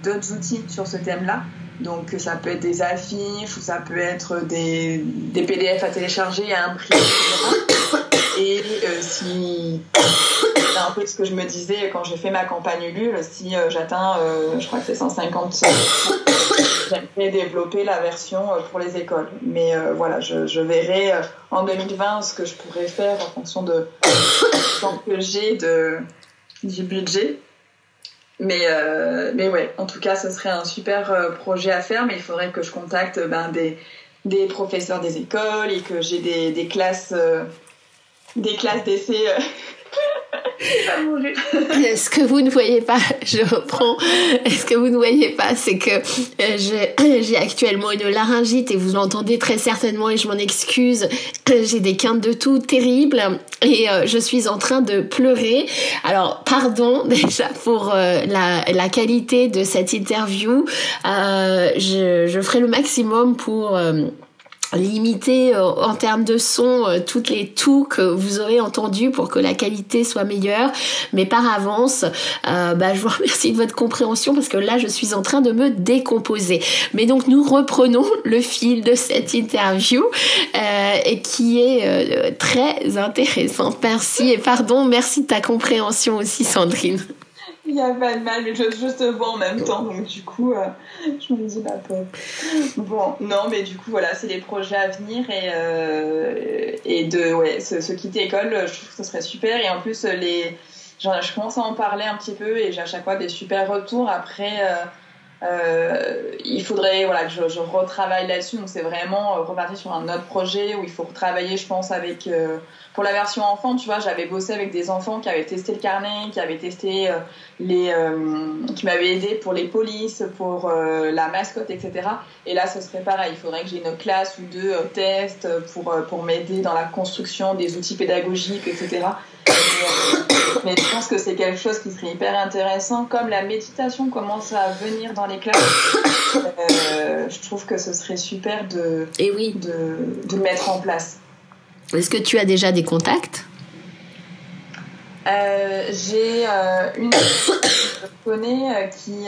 d'autres outils sur ce thème-là. Donc ça peut être des affiches ou ça peut être des, des PDF à télécharger à un prix. Et euh, si c'est un peu ce que je me disais quand j'ai fait ma campagne Ulule, si euh, j'atteins, euh, je crois que c'est 150, j'aimerais développer la version pour les écoles. Mais voilà, je, je verrai en 2020 ce que je pourrais faire en fonction de ce que j'ai du budget. Mais, euh, mais ouais, en tout cas, ce serait un super euh, projet à faire, mais il faudrait que je contacte ben, des, des professeurs des écoles et que j'ai des, des classes euh, des classes d'essai Ce que vous ne voyez pas, [LAUGHS] je reprends. Ce que vous ne voyez pas, c'est que euh, j'ai [CLEARS THROAT] actuellement une laryngite et vous l'entendez très certainement et je m'en excuse. [CLEARS THROAT] J'ai des quintes de tout terribles et euh, je suis en train de pleurer. Alors, pardon [LAUGHS] déjà pour euh, la, qualité de cette interview. je, je ferai le maximum pour limiter euh, en termes de son euh, toutes les tout que vous aurez entendu pour que la qualité soit meilleure. Mais par avance, euh, bah, je vous [LAUGHS] remercie de votre compréhension parce que là, je suis en train de me décomposer. Mais donc, nous reprenons [LAUGHS] le fil de cette interview qui est très intéressante. Merci et pardon, merci de ta compréhension aussi, Sandrine. Il n'y a pas de mal, mais je, je te vois en même temps, donc du coup, euh, je me dis, bah, pauvre. Bon, non, mais du coup, voilà, c'est des projets à venir et, euh, et de ouais, se, quitter école, je trouve que ce serait super. Et en plus, les, genre, je commence à en parler un petit peu et j'ai à chaque fois des super retours. Après, euh, il faudrait voilà, que je, je retravaille là-dessus, donc c'est vraiment repartir sur un autre projet où il faut retravailler, je pense, avec pour la version enfant, tu vois, j'avais bossé avec des enfants qui avaient testé le carnet, qui avaient testé euh, les, euh, qui m'avaient aidé pour les polices, pour euh, la mascotte, etc. Et là, ce serait pareil. Il faudrait que j'ai une classe ou deux tests pour pour m'aider dans la construction des outils pédagogiques, etc. mais je pense que c'est quelque chose qui serait hyper intéressant, comme la méditation commence à venir dans les classes. je trouve que ce serait super de, Et oui. de, de le mettre en place. Est-ce que tu as déjà des contacts euh, J'ai euh, une que je connais euh, qui,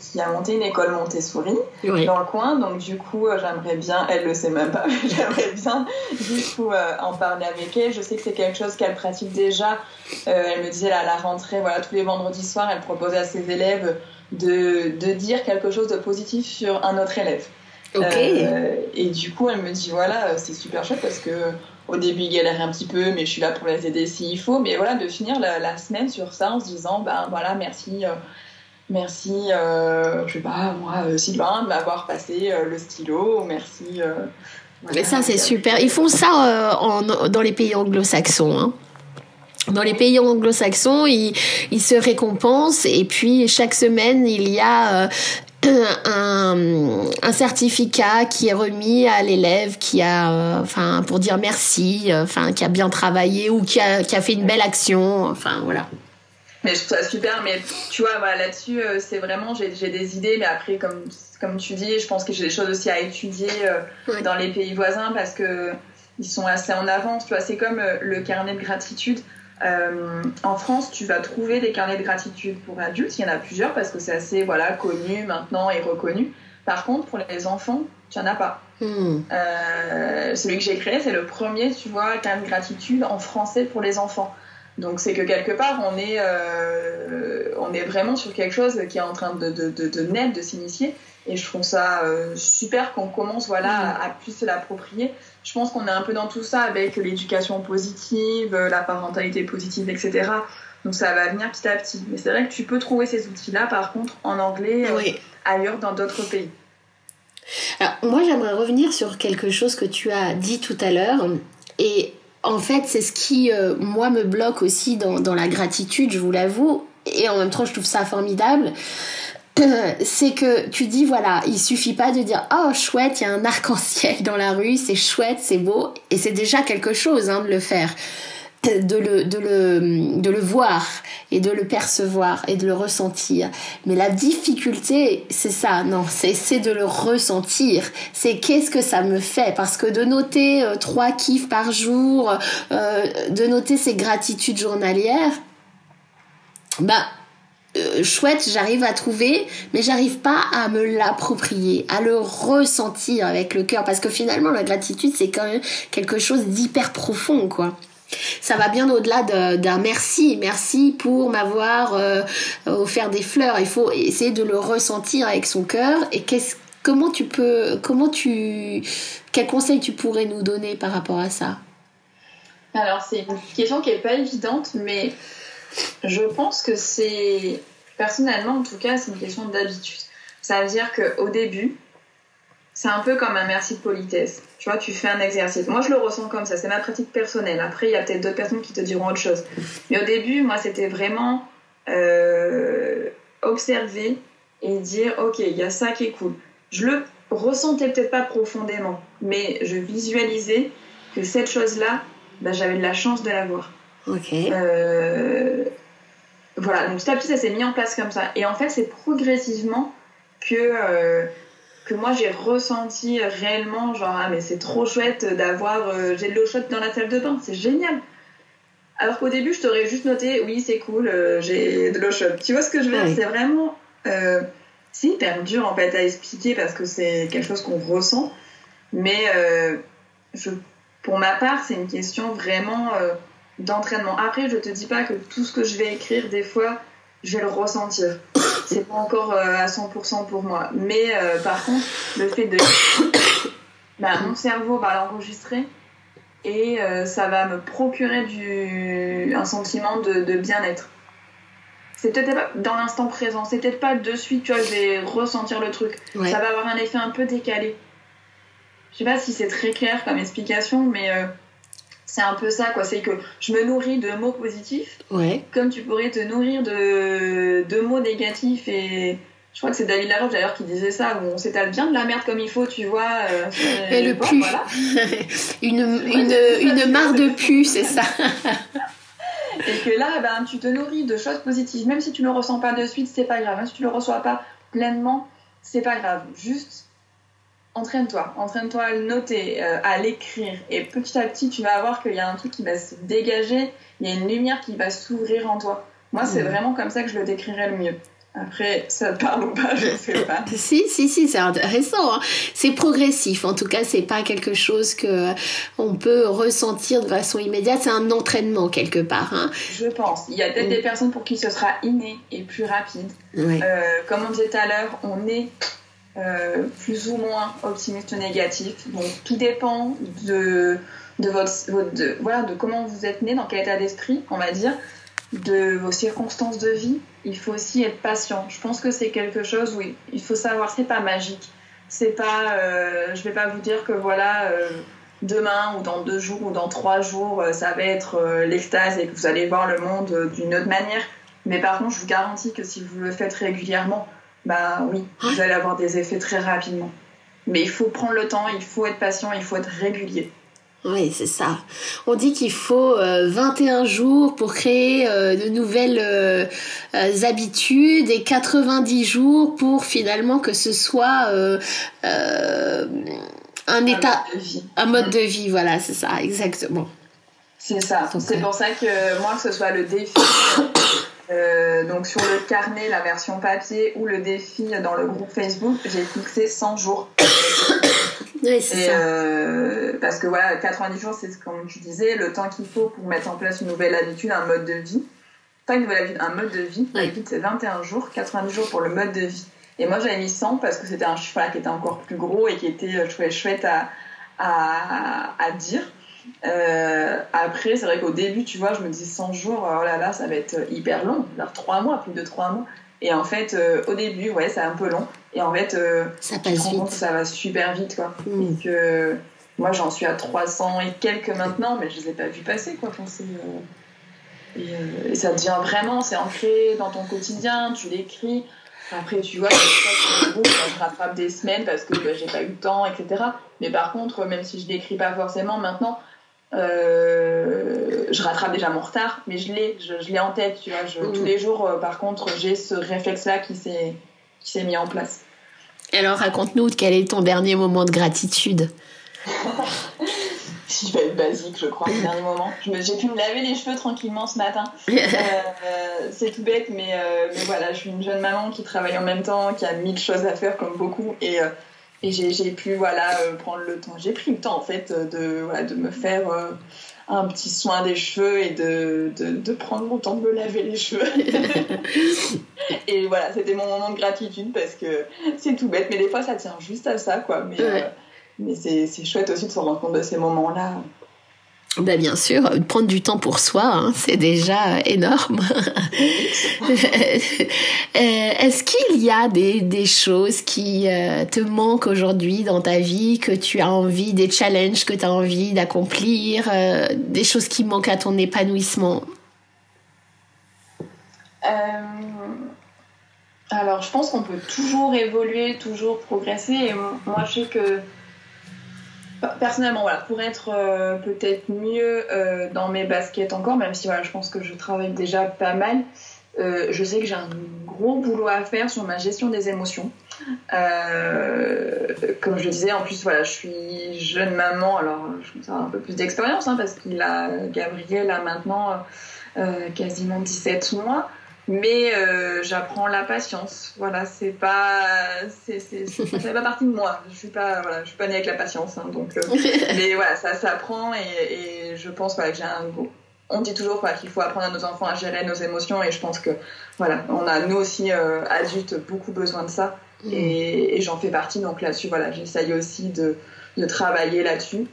qui a monté une école Montessori dans le coin. Donc, du coup, j'aimerais bien, elle le sait même pas, [LAUGHS] mais j'aimerais bien du coup en parler avec elle. Je sais que c'est quelque chose qu'elle pratique déjà. elle me disait à la rentrée, voilà, tous les vendredis soirs, elle proposait à ses élèves de, de dire quelque chose de positif sur un autre élève. Euh, et du coup, elle me dit voilà, c'est super chouette parce que au début, il galère un petit peu, mais je suis là pour les aider s'il faut. Mais voilà, de finir la, semaine sur ça en se disant ben voilà, merci. Euh, merci, euh, je sais pas, moi, Sylvain, de m'avoir passé le stylo. Merci. mais ça, c'est super. Ils font ça en, dans les pays anglo-saxons. Hein. Dans les pays anglo-saxons, ils, ils, se récompensent et puis chaque semaine, il y a [COUGHS] un, un, certificat qui est remis à l'élève qui a, euh, enfin, pour dire merci, euh, enfin, qui a bien travaillé ou qui a, qui a fait une belle action, enfin, voilà. Mais je trouve ça super, mais tu vois, voilà, là-dessus, euh, c'est vraiment, j'ai des idées, mais après, comme, comme tu dis, je pense que j'ai des choses aussi à étudier dans les pays voisins parce que ils sont assez en avance, tu vois, c'est comme le carnet de gratitude. Euh, en France, tu vas trouver des carnets de gratitude pour adultes. Il y en a plusieurs parce que c'est assez voilà, connu maintenant et reconnu. Par contre, pour les enfants, tu n'en as pas. Hmm. Euh, celui que j'ai créé, c'est le premier, tu vois, carnet de gratitude en français pour les enfants. Donc c'est que quelque part, on est, euh, on est vraiment sur quelque chose qui est en train de, de, de, de naître, de s'initier. Et je trouve ça super qu'on commence voilà, à, à plus se l'approprier je pense qu'on est un peu dans tout ça avec l'éducation positive, la parentalité positive, etc. Donc ça va venir petit à petit. Mais c'est vrai que tu peux trouver ces outils-là, par contre, en anglais, euh, ailleurs dans d'autres pays. Alors, moi, j'aimerais revenir sur quelque chose que tu as dit tout à l'heure. Et en fait, c'est ce qui, euh, moi, me bloque aussi dans, dans la gratitude, je vous l'avoue. Et en même temps, je trouve ça formidable. [COUGHS] c'est que tu dis voilà, il suffit pas de dire oh chouette, il y a un arc-en-ciel dans la rue, c'est chouette, c'est beau, et c'est déjà quelque chose hein, de le faire, de le, de, le, de le voir et de le percevoir et de le ressentir. Mais la difficulté, c'est ça, non, c'est de le ressentir. C'est qu'est-ce que ça me fait? Parce que de noter euh, trois kiffs par jour, euh, de noter ses gratitudes journalières, bah euh, chouette, j'arrive à trouver, mais j'arrive pas à me l'approprier, à le ressentir avec le cœur, parce que finalement la gratitude c'est quand même quelque chose d'hyper profond, quoi. Ça va bien au-delà d'un merci, merci pour m'avoir euh, offert des fleurs. Il faut essayer de le ressentir avec son cœur. Et comment tu peux, comment tu, quel conseil tu pourrais nous donner par rapport à ça? Alors c'est une question qui est pas évidente, mais je pense que c'est, personnellement en tout cas, c'est une question d'habitude. Ça veut dire qu'au début, c'est un peu comme un merci de politesse. Tu vois, tu fais un exercice. Moi, je le ressens comme ça. C'est ma pratique personnelle. Après, il y a peut-être d'autres personnes qui te diront autre chose. Mais au début, moi, c'était vraiment euh, observer et dire, OK, il y a ça qui est cool. Je le ressentais peut-être pas profondément, mais je visualisais que cette chose-là, bah, j'avais de la chance de l'avoir. Ok. Euh, voilà, donc petit à petit, ça s'est mis en place comme ça. Et en fait, c'est progressivement que, euh, que moi j'ai ressenti réellement, genre, ah, mais c'est trop chouette d'avoir, euh, j'ai de l'eau chaude dans la salle de bain, c'est génial. Alors qu'au début, je t'aurais juste noté, oui, c'est cool, euh, j'ai de l'eau chaude. Tu vois ce que je veux dire? C'est vraiment. C'est hyper dur en fait à expliquer parce que c'est quelque chose qu'on ressent. Mais je, pour ma part, c'est une question vraiment d'entraînement. Après, je te dis pas que tout ce que je vais écrire, des fois, je vais le ressentir. [COUGHS] C'est pas encore euh, à 100% pour moi. Mais euh, par contre, le fait de. [COUGHS] Bah, mon cerveau va l'enregistrer et euh, ça va me procurer du... un sentiment de, bien-être. C'est peut-être pas dans l'instant présent, c'est peut-être pas de suite, tu vois, je vais ressentir le truc. Ça va avoir un effet un peu décalé. Je sais pas si c'est très clair comme explication, mais c'est un peu ça, quoi. C'est que je me nourris de mots positifs, ouais. comme tu pourrais te nourrir de, de mots négatifs. Et je crois que c'est David Laroche d'ailleurs qui disait ça, où on s'étale bien de la merde comme il faut, tu vois. Euh, [LAUGHS] et le pu. [LAUGHS] une, une, une mare de pu, c'est ça. [LAUGHS] et que là, ben, tu te nourris de choses positives. Même si tu ne le ressens pas de suite, c'est pas grave. Même si tu ne le reçois pas pleinement, c'est pas grave. Juste entraîne-toi, entraîne-toi à le noter, euh, à l'écrire. Et petit à petit, tu vas voir qu'il y a un truc qui va se dégager, il y a une lumière qui va s'ouvrir en toi. Moi, c'est mmh. vraiment comme ça que je le décrirais le mieux. Après, ça te parle ou pas, je ne [LAUGHS] sais pas. si, si, si, c'est intéressant. Hein. C'est progressif. En tout cas, c'est pas quelque chose que euh, on peut ressentir de façon immédiate. C'est un entraînement quelque part. Hein. Je pense. Il y a peut-être mmh. des personnes pour qui ce sera inné et plus rapide. Euh, comme on disait tout à l'heure, on est euh, plus ou moins optimiste ou négatif. Donc tout dépend de, de, votre, de, voilà, de comment vous êtes né, dans quel état d'esprit, on va dire, de vos circonstances de vie. Il faut aussi être patient. Je pense que c'est quelque chose où il faut savoir, c'est pas magique. C'est pas, euh, je vais pas vous dire que voilà, euh, demain ou dans deux jours ou dans trois jours, ça va être l'extase et que vous allez voir le monde d'une autre manière. Mais par contre, je vous garantis que si vous le faites régulièrement, bah oui, vous allez avoir des effets très rapidement. Mais il faut prendre le temps, il faut être patient, il faut être régulier. Oui, c'est ça. On dit qu'il faut 21 euh, jours pour créer euh, de nouvelles euh, habitudes et 90 jours pour finalement que ce soit un, état, mode de vie. un mode de vie. Voilà, c'est ça, exactement. C'est ça. C'est pour ça que moi, que ce soit le défi euh, donc sur le carnet, la version papier ou le défi dans le groupe Facebook, j'ai fixé 100 jours. oui, c'est ça. Euh, parce que voilà, 90 jours, c'est comme tu disais, le temps qu'il faut pour mettre en place une nouvelle habitude, un mode de vie. Pas une nouvelle habitude, un mode de vie. L'habitude, c'est 21 jours, 90 jours pour le mode de vie. Et moi, j'avais mis 100 parce que c'était un cheval qui était encore plus gros et qui était, je trouvais, chouette à, à, à dire. Euh, après, c'est vrai qu'au début, tu vois, je me dis 100 jours, oh là là, ça va être hyper long, genre 3 mois, plus de 3 mois. Et en fait, euh, au début, ouais, c'est un peu long. Et en fait, euh, ça passe vite. ça va super vite, quoi. Mm. Et que moi, j'en suis à 300 et quelques maintenant, mais je les ai pas vus passer, quoi. et, et, ça devient vraiment, c'est ancré dans ton quotidien, tu l'écris. Après, tu vois, je rattrape des semaines parce que bah, j'ai pas eu le temps, etc. Mais par contre, même si je l'écris pas forcément maintenant, euh, je rattrape déjà mon retard, mais je l'ai, je, l'ai en tête, tu vois. Tous les jours, euh, par contre, j'ai ce réflexe-là qui s'est, qui s'est mis en place. Alors, raconte-nous quel est ton dernier moment de gratitude [LAUGHS] Si je vais être basique, je crois, le dernier moment. J'ai pu me laver les cheveux tranquillement ce matin. [LAUGHS] Euh, c'est tout bête, mais, mais, voilà, je suis une jeune maman qui travaille en même temps, qui a mille choses à faire comme beaucoup. Et et j'ai pu voilà, euh, prendre le temps. J'ai pris le temps en fait de, voilà, de me faire euh, un petit soin des cheveux et de, de, de, prendre mon temps de me laver les cheveux. [LAUGHS] et voilà, c'était mon moment de gratitude parce que c'est tout bête, mais des fois ça tient juste à ça quoi. Mais, euh, mais c'est chouette aussi de se rendre compte de ces moments-là. Ben bien sûr, prendre du temps pour soi, hein, c'est déjà énorme. [LAUGHS] Euh, est-ce qu'il y a des, des choses qui euh, te manquent aujourd'hui dans ta vie, que tu as envie, des challenges que tu as envie d'accomplir, euh, des choses qui manquent à ton épanouissement? Alors, je pense qu'on peut toujours évoluer, toujours progresser. Et moi, je sais que personnellement, voilà, pour être euh, peut-être mieux euh, dans mes baskets encore, même si je pense que je travaille déjà pas mal, euh, je sais que j'ai un gros boulot à faire sur ma gestion des émotions. comme je disais, en plus, voilà, je suis jeune maman, alors je pense avoir un peu plus d'expérience, hein, parce qu'il a, Gabriel a maintenant quasiment 17 mois mais euh, j'apprends la patience. Voilà, c'est pas, c'est, c'est, ça fait pas partie de moi. Je suis pas, voilà, je suis pas née avec la patience, hein, donc. Euh, [LAUGHS] mais voilà, ça s'apprend et, et, je pense voilà, que j'ai un. On dit toujours quoi, qu'il faut apprendre à nos enfants à gérer nos émotions et je pense que voilà, on a nous aussi euh, adultes beaucoup besoin de ça mm. et, et j'en fais partie. Donc là-dessus, voilà, j'essaye aussi de, de travailler là-dessus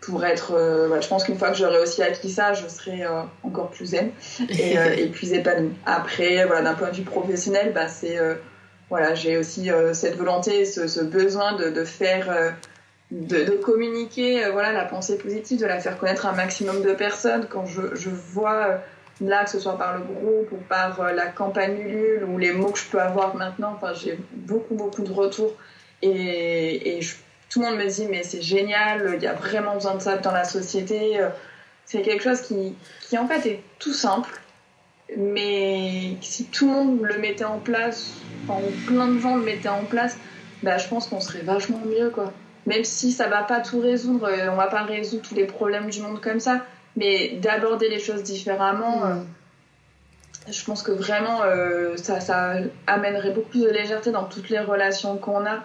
pour être. Euh, je pense qu'une fois que j'aurai aussi acquis ça, je serai euh, encore plus zen et, [LAUGHS] euh, et plus épanouie. Après, voilà, d'un point de vue professionnel, bah, c'est voilà, j'ai aussi cette volonté, ce, ce besoin de, de faire, de, de, communiquer, voilà, la pensée positive, de la faire connaître un maximum de personnes. Quand je, je vois là, que ce soit par le groupe ou par la campagne Ulule ou les mots que je peux avoir maintenant, enfin, j'ai beaucoup beaucoup de retours et, et je tout le monde me dit mais c'est génial, il y a vraiment besoin de ça dans la société. C'est quelque chose qui, qui en fait est tout simple, mais si tout le monde le mettait en place, enfin, plein de gens le mettaient en place, bah, je pense qu'on serait vachement mieux quoi. Même si ça va pas tout résoudre, euh, on va pas résoudre tous les problèmes du monde comme ça, mais d'aborder les choses différemment, euh, je pense que vraiment euh, ça, ça amènerait beaucoup de légèreté dans toutes les relations qu'on a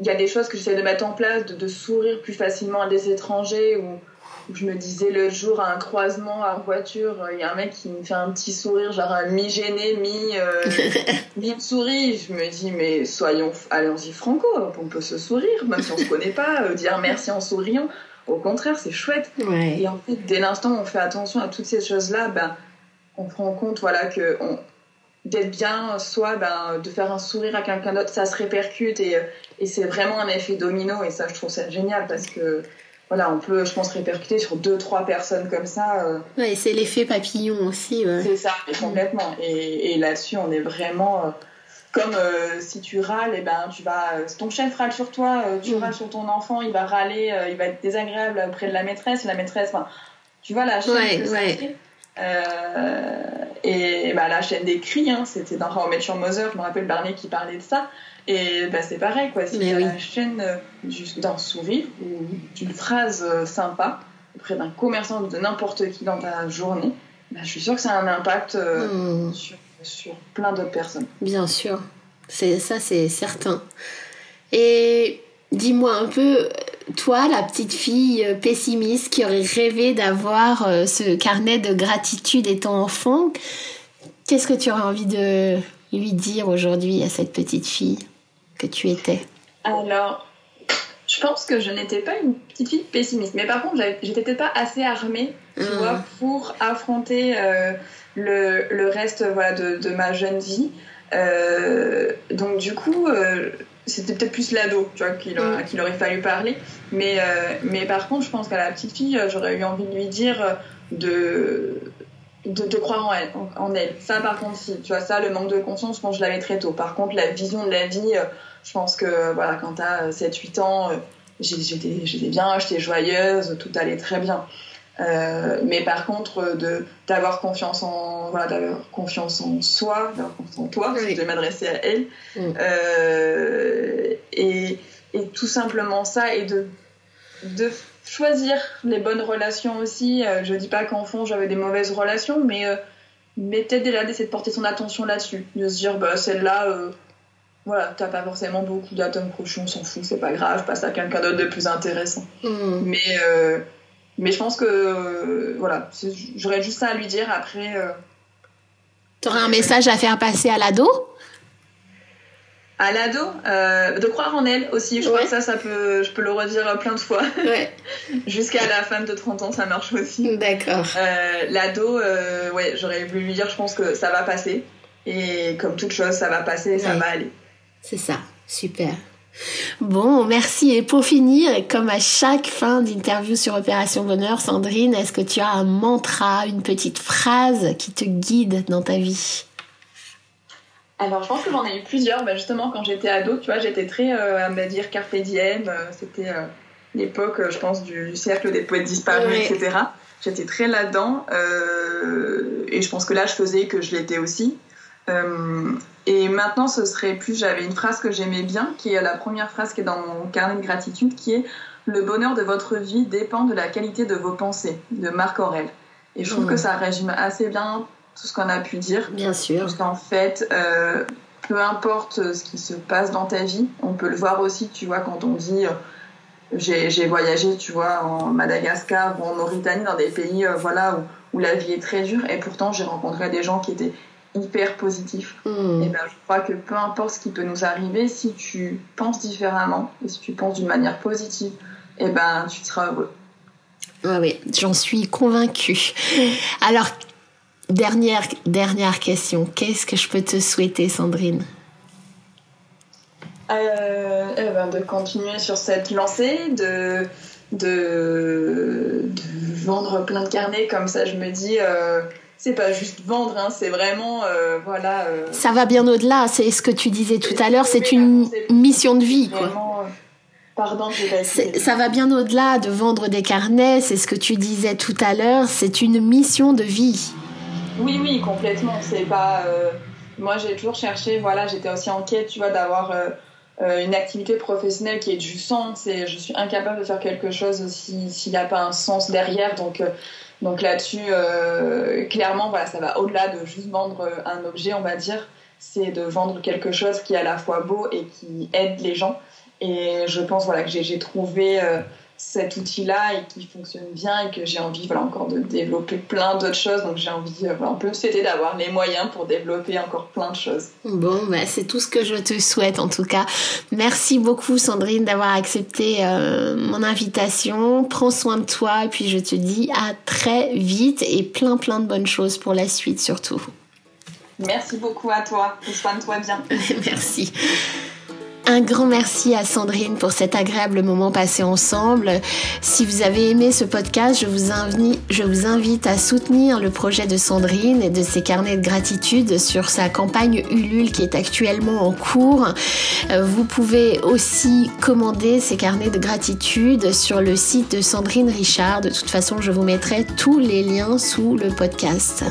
il y a des choses que j'essaie de mettre en place, de, sourire plus facilement à des étrangers ou je me disais le jour à un croisement en voiture, il y a un mec qui me fait un petit sourire, genre un mi-gêné, mi, [LAUGHS] euh, mi-souris. Je me dis, mais soyons, allons-y franco, on peut se sourire, même si on se connaît pas, euh, dire merci en souriant. Au contraire, c'est chouette. Et en fait, dès l'instant où on fait attention à toutes ces choses-là, ben, on prend compte voilà, que on, d'être bien, soit ben, de faire un sourire à quelqu'un d'autre, ça se répercute et, et c'est vraiment un effet domino et ça je trouve ça génial parce que voilà, on peut, je pense, répercuter sur deux, trois personnes comme ça. Euh. Ouais, c'est l'effet papillon aussi. C'est ça, complètement. Et, et là-dessus, on est vraiment euh, comme euh, si tu râles, et eh ben tu vas, ton chef râle sur toi, tu mm. râles sur ton enfant, il va râler, il va être désagréable auprès de la maîtresse, la maîtresse, tu vois la chaîne ouais, ouais. Euh, et bah, la chaîne des cris, hein, c'était dans How I Met Your Mother, je me rappelle Barney qui parlait de ça. Et bah, c'est pareil, quoi. Si la chaîne euh, d'un sourire ou d'une phrase euh, sympa auprès d'un commerçant ou de n'importe qui dans ta journée, bah, je suis sûre que ça a un impact hmm. sur, sur, plein d'autres personnes. Bien sûr, c'est ça c'est certain. Et dis-moi un peu, toi, la petite fille euh, pessimiste qui aurait rêvé d'avoir euh, ce carnet de gratitude étant enfant, qu'est-ce que tu aurais envie de lui dire aujourd'hui à cette petite fille que tu étais? Alors, je pense que je n'étais pas une petite fille pessimiste, mais par contre, j'étais peut-être pas assez armée, tu ah. vois, pour affronter euh, le, reste voilà, de, ma jeune vie. donc du coup, c'était peut-être plus l'ado, tu vois, qu'il mm. aurait fallu parler. Mais, euh, mais par contre, je pense qu'à la petite fille, j'aurais eu envie de lui dire euh, de, de, croire en elle, en, elle. Ça, par contre, si, tu vois, ça, le manque de conscience, je pense que je l'avais très tôt. Par contre, la vision de la vie, euh, je pense que, voilà, quand t'as 7-8 ans, j'étais bien, j'étais joyeuse, tout allait très bien. Euh, mais par contre, de d'avoir confiance en voilà, d'avoir confiance en soi, d'avoir confiance en toi, de m'adresser à elle, mm. euh, et, et, tout simplement ça, et de de choisir les bonnes relations aussi. Euh, je dis pas qu'en fond j'avais des mauvaises relations, mais mais peut-être déjà d'essayer de porter son attention là-dessus, de se dire bah celle-là voilà, t'as pas forcément beaucoup d'atomes crochus, on s'en fout, c'est pas grave, passe à quelqu'un d'autre de plus intéressant. Mm. Mais mais je pense que, euh, voilà, j'aurais juste ça à lui dire après. Euh, T'aurais un message à faire passer à l'ado? À l'ado, euh, de croire en elle aussi. Je crois que ça, ça peut, je peux le redire plein de fois. Ouais. [LAUGHS] Jusqu'à la femme de 30 ans, ça marche aussi. D'accord. l'ado, ouais, j'aurais voulu lui dire, je pense que ça va passer. Et comme toute chose, ça va passer, ça va aller. C'est ça, super. Bon, merci. Et pour finir, comme à chaque fin d'interview sur Opération Bonheur, Sandrine, est-ce que tu as un mantra, une petite phrase qui te guide dans ta vie? Alors, je pense que j'en ai eu plusieurs. Bah, justement, quand j'étais ado, tu vois, j'étais très euh, à me dire carpe diem. Euh, c'était euh, l'époque, je pense, du, cercle des poètes disparus, etc. J'étais très là-dedans. et je pense que là, je faisais que je l'étais aussi. Et maintenant, ce serait plus, j'avais une phrase que j'aimais bien, qui est la première phrase qui est dans mon carnet de gratitude, qui est Le bonheur de votre vie dépend de la qualité de vos pensées, de Marc Aurel. Et je trouve que ça résume assez bien tout ce qu'on a pu dire. Bien sûr. Parce qu'en fait, euh, peu importe ce qui se passe dans ta vie, on peut le voir aussi, tu vois, quand on dit euh, j'ai voyagé, tu vois, en Madagascar ou en Mauritanie, dans des pays euh, voilà, où, où, la vie est très dure, et pourtant j'ai rencontré des gens qui étaient hyper positifs. Hmm. Et ben, je crois que peu importe ce qui peut nous arriver, si tu penses différemment et si tu penses d'une manière positive, et ben, tu seras heureux. Ah oui, j'en suis convaincue. Alors, dernière, dernière question. Qu'est-ce que je peux te souhaiter, Sandrine? Euh, eh ben, De continuer sur cette lancée, de, de, de, vendre plein de carnets. Comme ça, je me dis, euh, c'est pas juste vendre, hein, c'est vraiment. Euh, voilà. Ça va bien au-delà. C'est ce que tu disais tout à l'heure. C'est une mission de vie. Quoi. Pardon, Ça va bien au-delà de vendre des carnets, c'est ce que tu disais tout à l'heure, c'est une mission de vie. Oui, oui, complètement. C'est pas. Euh, moi, j'ai toujours cherché, voilà, j'étais aussi en quête, tu vois, d'avoir euh, euh, une activité professionnelle qui ait du sens et je suis incapable de faire quelque chose s'il n'y a pas un sens derrière. Donc, donc là-dessus, clairement, voilà, ça va au-delà de juste vendre un objet, on va dire. C'est de vendre quelque chose qui est à la fois beau et qui aide les gens. Et je pense voilà, que j'ai trouvé euh, cet outil-là et qui fonctionne bien et que j'ai envie voilà, encore de développer plein d'autres choses. Donc j'ai envie, euh, voilà, on peut c'était d'avoir les moyens pour développer encore plein de choses. Bon, bah, c'est tout ce que je te souhaite en tout cas. Merci beaucoup Sandrine d'avoir accepté euh, mon invitation. Prends soin de toi et puis je te dis à très vite et plein plein de bonnes choses pour la suite surtout. Merci beaucoup à toi. Prends soin de toi bien. [LAUGHS] Merci. Un grand merci à Sandrine pour cet agréable moment passé ensemble. Si vous avez aimé ce podcast, je vous, invite, à soutenir le projet de Sandrine et de ses carnets de gratitude sur sa campagne Ulule qui est actuellement en cours. Euh, vous pouvez aussi commander ces carnets de gratitude sur le site de Sandrine Richard. De toute façon, je vous mettrai tous les liens sous le podcast.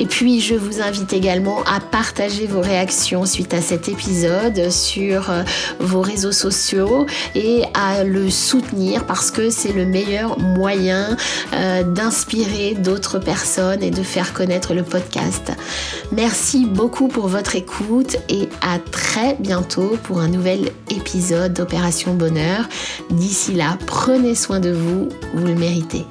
Et puis, je vous invite également à partager vos réactions suite à cet épisode sur euh, vos réseaux sociaux et à le soutenir parce que c'est le meilleur moyen euh, d'inspirer d'autres personnes et de faire connaître le podcast. Merci beaucoup pour votre écoute et à très bientôt pour un nouvel épisode d'Opération Bonheur. D'ici là, prenez soin de vous, vous le méritez.